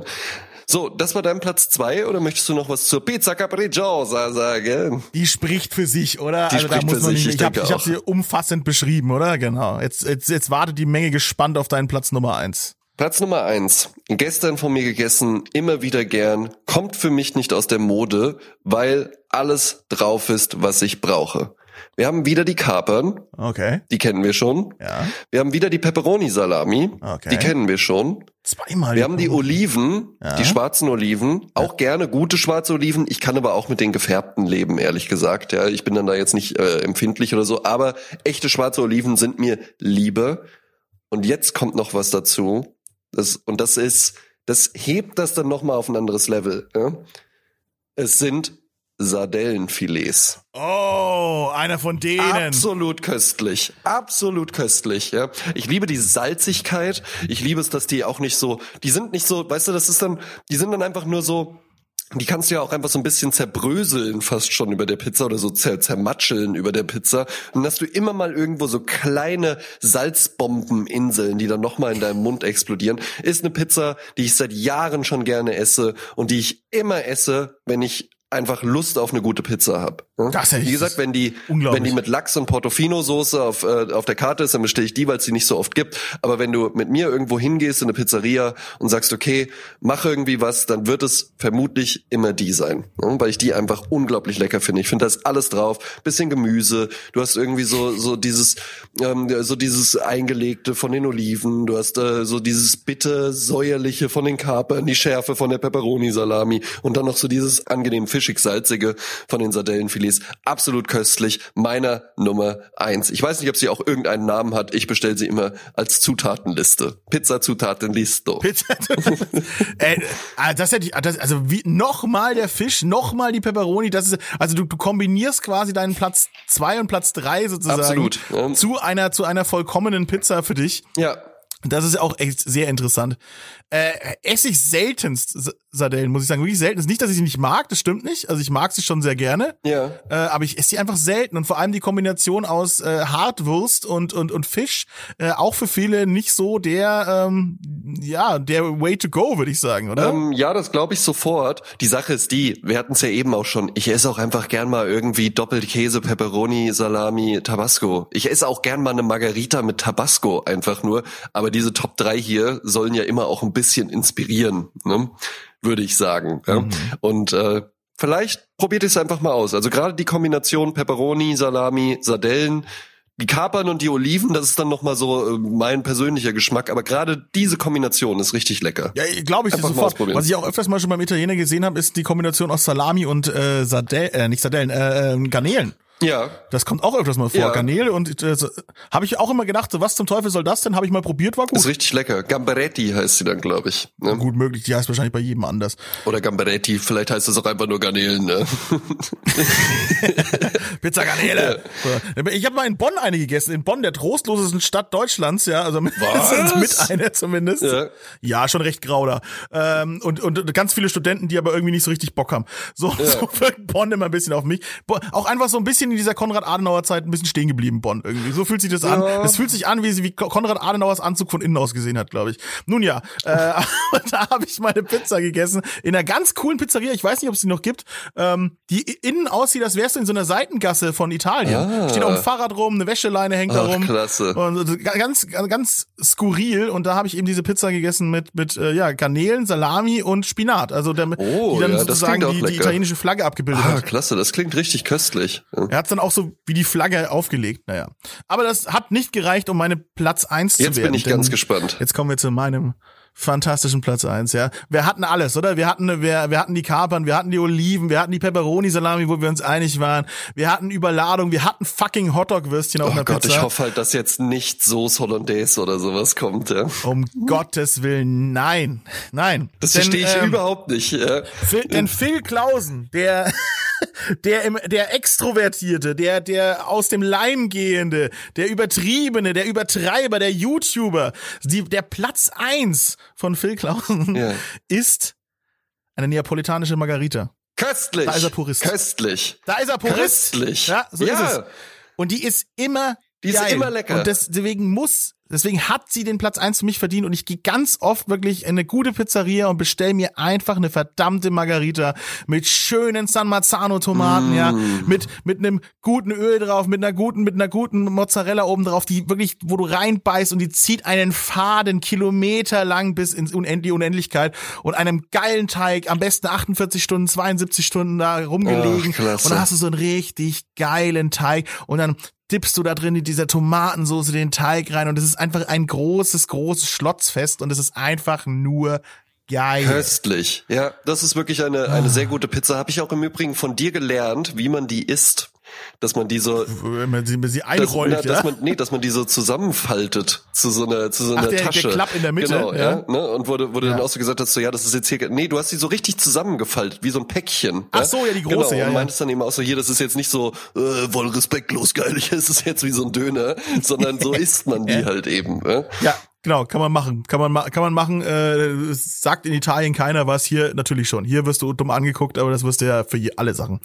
So, das war dein Platz zwei oder möchtest du noch was zur Pizza Capricciosa sagen? Die spricht für sich, oder? Die also da spricht muss für man sich, nicht, ich ich habe hab sie umfassend beschrieben, oder? Genau. Jetzt, jetzt, jetzt wartet die Menge gespannt auf deinen Platz Nummer eins. Platz Nummer eins. Gestern von mir gegessen, immer wieder gern, kommt für mich nicht aus der Mode, weil alles drauf ist, was ich brauche. Wir haben wieder die Kapern, Okay. die kennen wir schon. Ja. Wir haben wieder die Pepperoni-Salami, Okay. die kennen wir schon. Zweimal. Wir haben die Oliven, Ja. die schwarzen Oliven, auch gerne gute schwarze Oliven. Ich kann aber auch mit den gefärbten leben, ehrlich gesagt. Ja, ich bin dann da jetzt nicht äh, empfindlich oder so, aber echte schwarze Oliven sind mir lieber. Und jetzt kommt noch was dazu. Das, und das ist, das hebt das dann nochmal auf ein anderes Level. Ja? Es sind Sardellenfilets. Oh, einer von denen. Absolut köstlich. Absolut köstlich, ja. Ich liebe die Salzigkeit. Ich liebe es, dass die auch nicht so, die sind nicht so, weißt du, das ist dann, die sind dann einfach nur so, die kannst du ja auch einfach so ein bisschen zerbröseln fast schon über der Pizza oder so zer zermatscheln über der Pizza. Und dann hast du immer mal irgendwo so kleine Salzbombeninseln, die dann nochmal in deinem Mund explodieren. Ist eine Pizza, die ich seit Jahren schon gerne esse und die ich immer esse, wenn ich einfach Lust auf eine gute Pizza habe. Das ist Wie gesagt, wenn die, wenn die mit Lachs und Portofino-Soße auf, äh, auf der Karte ist, dann bestelle ich die, weil es die nicht so oft gibt. Aber wenn du mit mir irgendwo hingehst in eine Pizzeria und sagst, okay, mach irgendwie was, dann wird es vermutlich immer die sein. Ne? Weil ich die einfach unglaublich lecker finde. Ich finde, da ist alles drauf. Bisschen Gemüse. Du hast irgendwie so, so dieses, ähm, so dieses Eingelegte von den Oliven. Du hast äh, so dieses bitter säuerliche von den Kapern, die Schärfe von der Pepperoni-Salami und dann noch so dieses angenehm fischig-salzige von den Sardellenfilets. Chilies, absolut köstlich, meiner Nummer eins. Ich weiß nicht, ob sie auch irgendeinen Namen hat. Ich bestelle sie immer als Zutatenliste. Pizza Zutatenlisto. Pizza. äh, das hätte ich, das, also wie nochmal der Fisch, nochmal die Pepperoni. Das ist, also du, du kombinierst quasi deinen Platz zwei und Platz drei sozusagen Absolut, ja. zu einer zu einer vollkommenen Pizza für dich. Ja. Das ist auch echt sehr interessant. Äh, esse ich seltenst Sardellen, muss ich sagen. Wirklich selten. Ist nicht, dass ich sie nicht mag, das stimmt nicht. Also ich mag sie schon sehr gerne. Ja. Äh, aber ich esse sie einfach selten. Und vor allem die Kombination aus äh, Hartwurst und, und, und Fisch, äh, auch für viele nicht so der, ähm, ja, der Way to go, würde ich sagen, oder? Ähm, ja, das glaube ich sofort. Die Sache ist die, wir hatten es ja eben auch schon, ich esse auch einfach gern mal irgendwie doppelt Käse, Pepperoni, Salami, Tabasco. Ich esse auch gern mal eine Margarita mit Tabasco einfach nur. Aber diese Top 3 hier sollen ja immer auch ein bisschen inspirieren. Ne? Würde ich sagen. Ja? Mhm. Und äh, vielleicht probiert es einfach mal aus. Also gerade die Kombination Pepperoni, Salami, Sardellen, die Kapern und die Oliven, das ist dann nochmal so äh, mein persönlicher Geschmack. Aber gerade diese Kombination ist richtig lecker. Ja, glaube ich Einfach sofort. Was ich auch öfters mal schon beim Italiener gesehen habe, ist die Kombination aus Salami und äh, Sardellen, äh, nicht Sardellen, äh, äh Garnelen. Ja. Das kommt auch öfters mal vor. Ja. Garnele und äh, habe ich auch immer gedacht, so was zum Teufel soll das denn? Habe ich mal probiert, war gut. Ist richtig lecker. Gambaretti heißt sie dann, glaube ich. Ne? Gut möglich, die heißt wahrscheinlich bei jedem anders. Oder Gambaretti, vielleicht heißt es auch einfach nur Garnelen, ne? Pizza Garnele. Ja. Ich habe mal in Bonn eine gegessen, in Bonn, der trostlosesten Stadt Deutschlands, ja, also mit, mit einer zumindest. Ja. ja, schon recht grau da. Ähm, und, und ganz viele Studenten, die aber irgendwie nicht so richtig Bock haben. So, ja. so wirkt Bonn immer ein bisschen auf mich. Auch einfach so ein bisschen in dieser Konrad-Adenauer-Zeit ein bisschen stehen geblieben, Bonn irgendwie. So fühlt sich das an. Das fühlt sich an, wie, wie Konrad Adenauers Anzug von innen aus gesehen hat, glaube ich. Nun ja, äh, da habe ich meine Pizza gegessen in einer ganz coolen Pizzeria. Ich weiß nicht, ob es die noch gibt. Ähm, die innen aussieht, als wärst du in so einer Seitengasse von Italien. Ah. Steht auch ein Fahrrad rum, eine Wäscheleine hängt da rum. Klasse. Und ganz, ganz skurril. Und da habe ich eben diese Pizza gegessen mit mit äh, ja Garnelen, Salami und Spinat. Also der, oh, die dann ja, sozusagen die, die, italienische Flagge abgebildet ah, hat. Klasse, das klingt richtig köstlich. Ja. Hat dann auch so wie die Flagge aufgelegt, naja. Aber das hat nicht gereicht, um meine Platz eins zu werden. Jetzt bin ich ganz gespannt. Jetzt kommen wir zu meinem fantastischen Platz eins, ja. Wir hatten alles, oder? Wir hatten, wir, wir hatten die Kapern, wir hatten die Oliven, wir hatten die Pepperoni-Salami, wo wir uns einig waren. Wir hatten Überladung, wir hatten fucking Hotdog-Würstchen auf oh einer Gott, Pizza. ich hoffe halt, dass jetzt nicht Soße Hollandaise oder sowas kommt, ja. Um Gottes Willen, nein, nein. Das verstehe ich ähm, überhaupt nicht. Ja. Phil, denn Phil Klausen, der der im, der Extrovertierte, der, der aus dem Leim gehende, der Übertriebene, der Übertreiber, der YouTuber, die, der Platz eins von Phil Klausen ja. ist eine neapolitanische Margarita. Köstlich. Da ist er Purist. Köstlich. Da ist er Purist. Köstlich. Ja, so ja. ist es. Und die ist immer die ist geil. immer lecker. Und deswegen muss Deswegen hat sie den Platz eins für mich verdient und ich gehe ganz oft wirklich in eine gute Pizzeria und bestell mir einfach eine verdammte Margarita mit schönen San Marzano Tomaten, mm. ja, mit mit einem guten Öl drauf, mit einer guten mit einer guten Mozzarella oben drauf, die wirklich, wo du reinbeißt und die zieht einen Faden Kilometer lang bis ins Unend die Unendlichkeit und einem geilen Teig, am besten 48 Stunden, 72 Stunden da rumgelegen Ach, und dann hast du so einen richtig geilen Teig und dann dippst du da drin in dieser Tomatensoße den Teig rein und es ist einfach ein großes, großes Schlotzfest und es ist einfach nur geil. Köstlich. Ja, das ist wirklich eine, eine sehr gute Pizza. Habe ich auch im Übrigen von dir gelernt, wie man die isst dass man die so, wenn man sie, sie einrollt, dass, ja? dass man, nee, dass man die so zusammenfaltet zu so einer, zu so einer Ach, der, Tasche. Der Klapp in der Mitte. Genau, ja. ja ne? Und wo du ja. dann auch so gesagt hast, so, ja, das ist jetzt hier, nee, du hast sie so richtig zusammengefaltet, wie so ein Päckchen. Ach so, ja, die große, genau, ja. Und meintest dann eben auch so, hier, das ist jetzt nicht so, äh, voll respektlos geil, hier ist es jetzt wie so ein Döner, sondern so isst man die halt eben. Ja, ja Genau, kann man machen. Kann man, kann man machen. Äh, sagt in Italien keiner was. Hier natürlich schon. Hier wirst du dumm angeguckt, aber das wirst du ja für alle Sachen.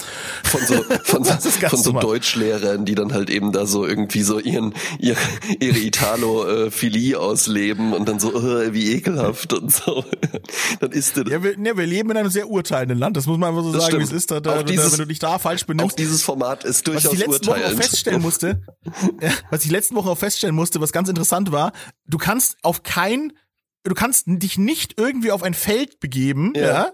Von so, von, von so Deutschlehrern, die dann halt eben da so irgendwie so ihren, ihre, ihre Italo-Philie ausleben und dann so, oh, wie ekelhaft und so. dann ist das. Ja wir, ja, wir leben in einem sehr urteilenden Land. Das muss man einfach so das sagen, wie es ist. Da, da, dieses, wenn du dich da falsch benimmst. Auch dieses Format ist durchaus was ich urteilend. Woche auch feststellen musste, was ich letzten Woche auch feststellen musste, was ganz interessant war, du kannst kannst auf kein, du kannst dich nicht irgendwie auf ein Feld begeben, ja. ja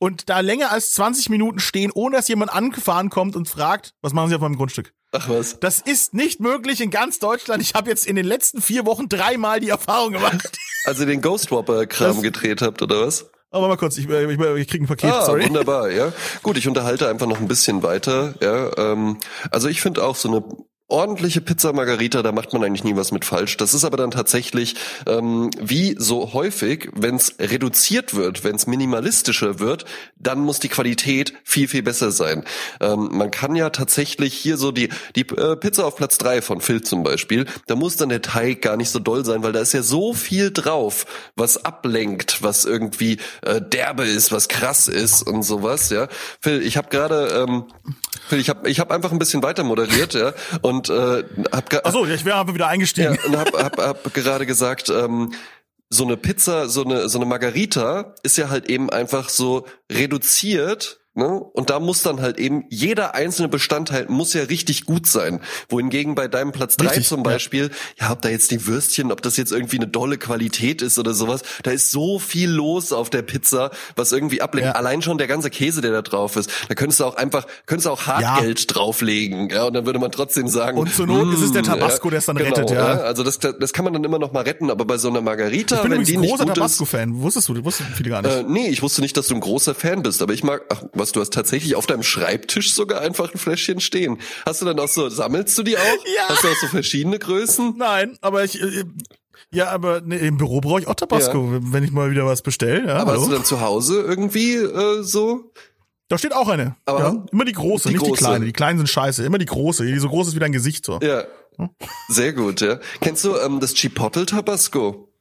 und da länger als 20 Minuten stehen, ohne dass jemand angefahren kommt und fragt, was machen Sie auf meinem Grundstück? Ach was. Das ist nicht möglich in ganz Deutschland. Ich habe jetzt in den letzten vier Wochen dreimal die Erfahrung gemacht. Also den Ghostwrapper-Kram gedreht habt, oder was? Aber mal kurz, ich, ich, ich krieg ein Paket, ah, sorry. Wunderbar, ja. Gut, ich unterhalte einfach noch ein bisschen weiter. Ja, ähm, also ich finde auch so eine ordentliche Pizza Margarita, da macht man eigentlich nie was mit falsch. Das ist aber dann tatsächlich ähm, wie so häufig, wenn es reduziert wird, wenn es minimalistischer wird, dann muss die Qualität viel viel besser sein. Ähm, man kann ja tatsächlich hier so die die äh, Pizza auf Platz drei von Phil zum Beispiel, da muss dann der Teig gar nicht so doll sein, weil da ist ja so viel drauf, was ablenkt, was irgendwie äh, derbe ist, was krass ist und sowas. Ja, Phil, ich habe gerade ähm, Phil, ich habe ich hab einfach ein bisschen weiter moderiert, ja, und äh, hab Achso, ich wäre aber wieder eingestiegen. Ja, und hab, hab, hab gerade gesagt, ähm, so eine Pizza, so eine so eine Margarita ist ja halt eben einfach so reduziert Ne? Und da muss dann halt eben jeder einzelne Bestandteil muss ja richtig gut sein. Wohingegen bei deinem Platz drei richtig, zum Beispiel, ja. ja, ob da jetzt die Würstchen, ob das jetzt irgendwie eine dolle Qualität ist oder sowas, da ist so viel los auf der Pizza, was irgendwie ablenkt. Ja. Allein schon der ganze Käse, der da drauf ist. Da könntest du auch einfach, könntest du auch Hartgeld ja. drauflegen, ja, und dann würde man trotzdem sagen. Und zur Not mm, ist es der hm, Tabasco, der es dann genau, rettet, ja. Also das, das kann man dann immer noch mal retten, aber bei so einer Margarita, ich bin wenn die ein großer Tabasco-Fan. Wusstest du, das wussten viele gar nicht. Äh, nee, ich wusste nicht, dass du ein großer Fan bist, aber ich mag, ach, was was, du hast tatsächlich auf deinem Schreibtisch sogar einfach ein Fläschchen stehen. Hast du dann auch so, sammelst du die auch? Ja. Hast du auch so verschiedene Größen? Nein, aber ich, äh, ja, aber nee, im Büro brauche ich auch Tabasco, ja. wenn ich mal wieder was bestelle. Ja, aber hallo? hast du dann zu Hause irgendwie äh, so? Da steht auch eine. Aber ja, immer die große, die nicht große. die kleine. Die kleinen sind scheiße. Immer die große, die so groß ist wie dein Gesicht so. Ja. Sehr gut, ja. Kennst du ähm, das Chipotle Tabasco?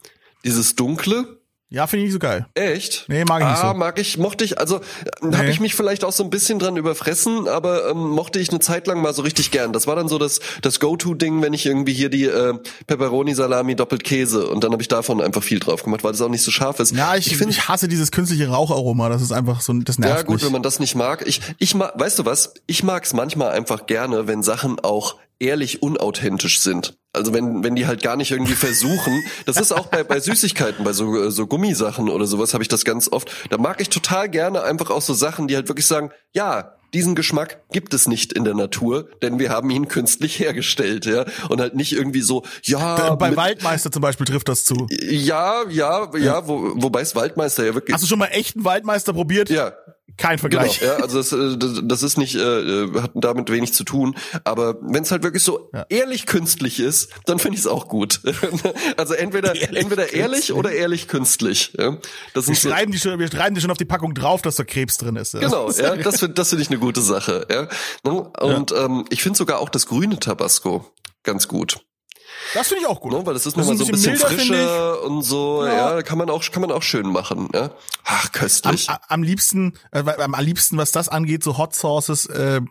Dieses dunkle? Ja, finde ich nicht so geil. Echt? Nee, mag ich nicht ah, so. mag ich, mochte ich, also nee. habe ich mich vielleicht auch so ein bisschen dran überfressen, aber ähm, mochte ich eine Zeit lang mal so richtig gern. Das war dann so das, das Go-To-Ding, wenn ich irgendwie hier die äh, Pepperoni-Salami doppelt Käse und dann habe ich davon einfach viel drauf gemacht, weil das auch nicht so scharf ist. Ja, ich, ich, find, ich hasse dieses künstliche Raucharoma, das ist einfach so, das nervt Ja gut, mich. wenn man das nicht mag. Ich, ich mag, weißt du was, ich mag's manchmal einfach gerne, wenn Sachen auch ehrlich unauthentisch sind. Also wenn, wenn die halt gar nicht irgendwie versuchen, das ist auch bei, bei Süßigkeiten, bei so, so Gummisachen oder sowas habe ich das ganz oft. Da mag ich total gerne einfach auch so Sachen, die halt wirklich sagen, ja, diesen Geschmack gibt es nicht in der Natur, denn wir haben ihn künstlich hergestellt, ja. Und halt nicht irgendwie so, ja. Bei Waldmeister zum Beispiel trifft das zu. Ja, ja, ja, ja. Wo, wobei es Waldmeister ja wirklich. Hast du schon mal echten Waldmeister probiert? Ja. Kein Vergleich. Genau, ja, also das, äh, das, das ist nicht, äh, hat damit wenig zu tun. Aber wenn es halt wirklich so ja. ehrlich künstlich ist, dann finde ich es auch gut. also entweder ehrlich entweder künstlich. ehrlich oder ehrlich künstlich. Ja. Das wir, schreiben die schon, wir schreiben die schon auf die Packung drauf, dass da Krebs drin ist. Ja. Genau, ja, das finde das find ich eine gute Sache. Ja. Und ja. Ähm, ich finde sogar auch das grüne Tabasco ganz gut. Das finde ich auch gut. Ne, weil das ist nochmal so ein bisschen, milder, frischer und so, ja. ja, kann man auch, kann man auch schön machen, ja. Ach, köstlich. Am, am liebsten, äh, am liebsten, was das angeht, so Hot Sauces, äh,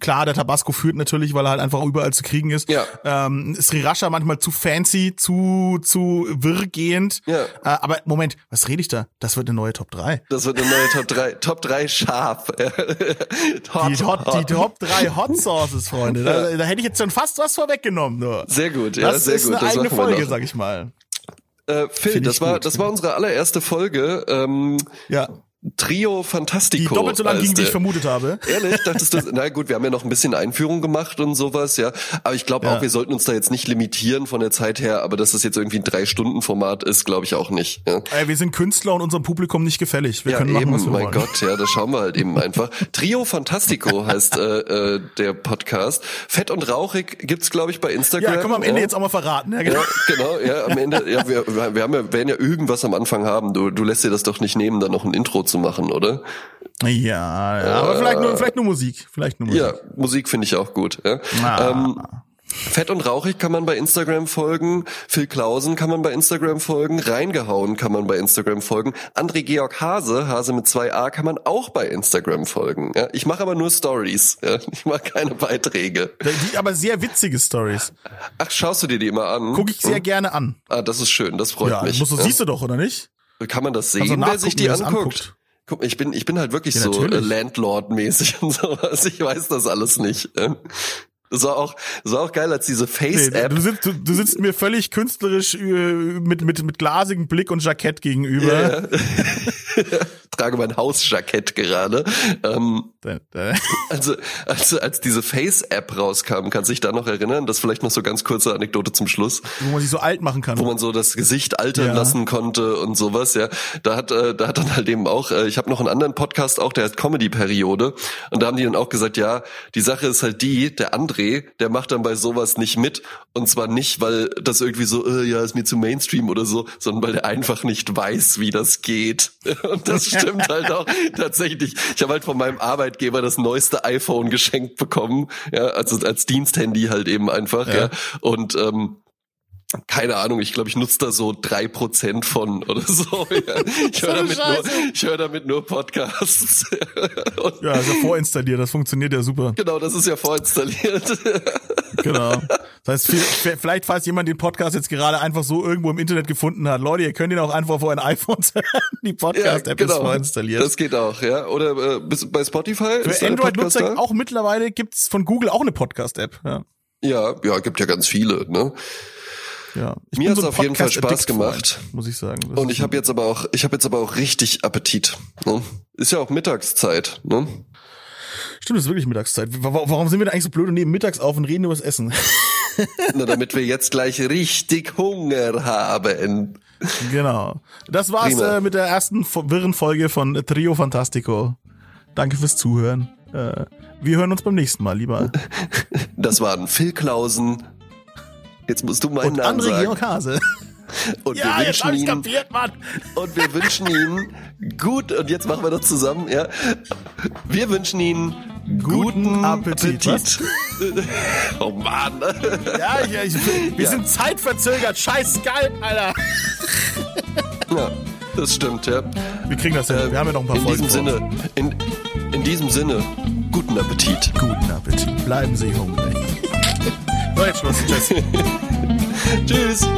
klar, der Tabasco führt natürlich, weil er halt einfach überall zu kriegen ist. Ja. Ähm, Sriracha manchmal zu fancy, zu zu wirrgehend. Ja. Äh, aber Moment, was rede ich da? Das wird eine neue Top 3. Das wird eine neue Top 3. Top 3 scharf. hot, die, Hot, hot. die Top 3 Hot Sauces, Freunde. Da, da hätte ich jetzt schon fast was vorweggenommen. Nur. Sehr gut, ja, das sehr gut. Das ist eine eigene Folge, sag ich mal. Äh, Phil, das war, gut. das war unsere allererste Folge. Ähm, ja. Trio Fantastico. Die doppelt so lang ging, wie ich vermutet habe. Ehrlich? Dachtest du, na gut, wir haben ja noch ein bisschen Einführung gemacht und sowas, ja. Aber ich glaube ja. auch, wir sollten uns da jetzt nicht limitieren von der Zeit her, aber dass das jetzt irgendwie ein Drei-Stunden-Format ist, glaube ich auch nicht. Ja. Ey, wir sind Künstler und unserem Publikum nicht gefällig. Wir ja, können machen, eben, was wir mein wollen. Gott, ja, das schauen wir halt eben einfach. Trio Fantastico heißt äh, äh, der Podcast. Fett und rauchig gibt's, glaube ich, bei Instagram. Ja, können wir am Ende jetzt auch mal verraten. Ja, genau. Ja, genau, ja, am Ende, ja, wir, wir haben ja, werden ja irgendwas am Anfang haben. Du, du lässt dir das doch nicht nehmen, da noch ein Intro zu machen, oder? Ja, ja aber vielleicht nur, vielleicht nur Musik. Vielleicht nur Musik. Ja, Musik finde ich auch gut. Ja. Ah. Ähm, Fett und rauchig kann man bei Instagram folgen. Phil Klausen kann man bei Instagram folgen. Reingehauen kann man bei Instagram folgen. André Georg Hase, Hase mit zwei A, kann man auch bei Instagram folgen. Ja, ich mache aber nur Stories. Ja, ich mache keine Beiträge. Die, aber sehr witzige Stories. Ach, schaust du dir die immer an? Guck ich sehr hm? gerne an. Ah, das ist schön. Das freut ja, mich. Musst du, ja. siehst du doch, oder nicht? Kann man das sehen, wer sich die anguckt? anguckt? Guck, ich bin, ich bin halt wirklich ja, so äh, Landlord-mäßig und sowas. Ich weiß das alles nicht. Das war auch, das war auch geil, als diese Face-App. Nee, du, sitzt, du, du sitzt mir völlig künstlerisch äh, mit, mit, mit glasigem Blick und Jackett gegenüber. Ja, ja. trage mein Hausjackett gerade. Ähm, also, als, als diese Face-App rauskam, kannst du dich da noch erinnern? Das vielleicht noch so ganz kurze Anekdote zum Schluss. Wo man sich so alt machen kann. Wo man so das Gesicht altern ja. lassen konnte und sowas, ja. Da hat, äh, da hat dann halt eben auch, äh, ich habe noch einen anderen Podcast auch, der heißt Comedy-Periode. Und da haben die dann auch gesagt, ja, die Sache ist halt die, der André, der macht dann bei sowas nicht mit. Und zwar nicht, weil das irgendwie so, äh, ja, ist mir zu Mainstream oder so, sondern weil er einfach nicht weiß, wie das geht. Und das stimmt halt auch tatsächlich. Ich habe halt von meinem Arbeitgeber das neueste iPhone geschenkt bekommen, ja, also als Diensthandy halt eben einfach, ja. ja. Und ähm, keine Ahnung, ich glaube, ich nutze da so drei Prozent von oder so. Ja. Ich höre damit, nur, ich hör damit nur Podcasts. ja, ist ja vorinstalliert, das funktioniert ja super. Genau, das ist ja vorinstalliert. genau. Das heißt, vielleicht, falls jemand den Podcast jetzt gerade einfach so irgendwo im Internet gefunden hat, Leute, ihr könnt ihn auch einfach vor ein iPhone. Die Podcast-App ja, genau. ist vorinstalliert. Das geht auch, ja. Oder äh, bei Spotify. Für Android-Nutzer auch mittlerweile gibt's von Google auch eine Podcast-App. Ja. ja, ja, gibt ja ganz viele, ne? Ja, ich mir hat so auf jeden Fall Spaß gemacht, muss ich sagen. Das und ich habe jetzt aber auch, ich habe jetzt aber auch richtig Appetit. Ne? Ist ja auch Mittagszeit. Ne? Stimmt, es ist wirklich Mittagszeit. Warum sind wir da eigentlich so blöd und nehmen mittags auf und reden über das Essen? Na, damit wir jetzt gleich richtig Hunger haben. Genau. Das war's äh, mit der ersten wirren Folge von Trio Fantastico. Danke fürs Zuhören. Äh, wir hören uns beim nächsten Mal, lieber. Das waren Phil Klausen, Jetzt musst du meinen und Namen André sagen. Georg Hase. Und ja, wir wünschen ihm, kapiert, Mann. Und wir wünschen ihm gut, und jetzt machen wir das zusammen, ja. Wir wünschen ihm guten, guten Appetit. Appetit. oh Mann. Ja, ja ich, wir ja. sind zeitverzögert. Scheiß Skype, Alter. Ja, das stimmt, ja. Wir kriegen das ja. Wir haben ja noch ein paar in Folgen. Diesem Sinne, in, in diesem Sinne, guten Appetit. Guten Appetit. Bleiben Sie hungrig. So, jetzt Schluss. Tschüss. Tschüss.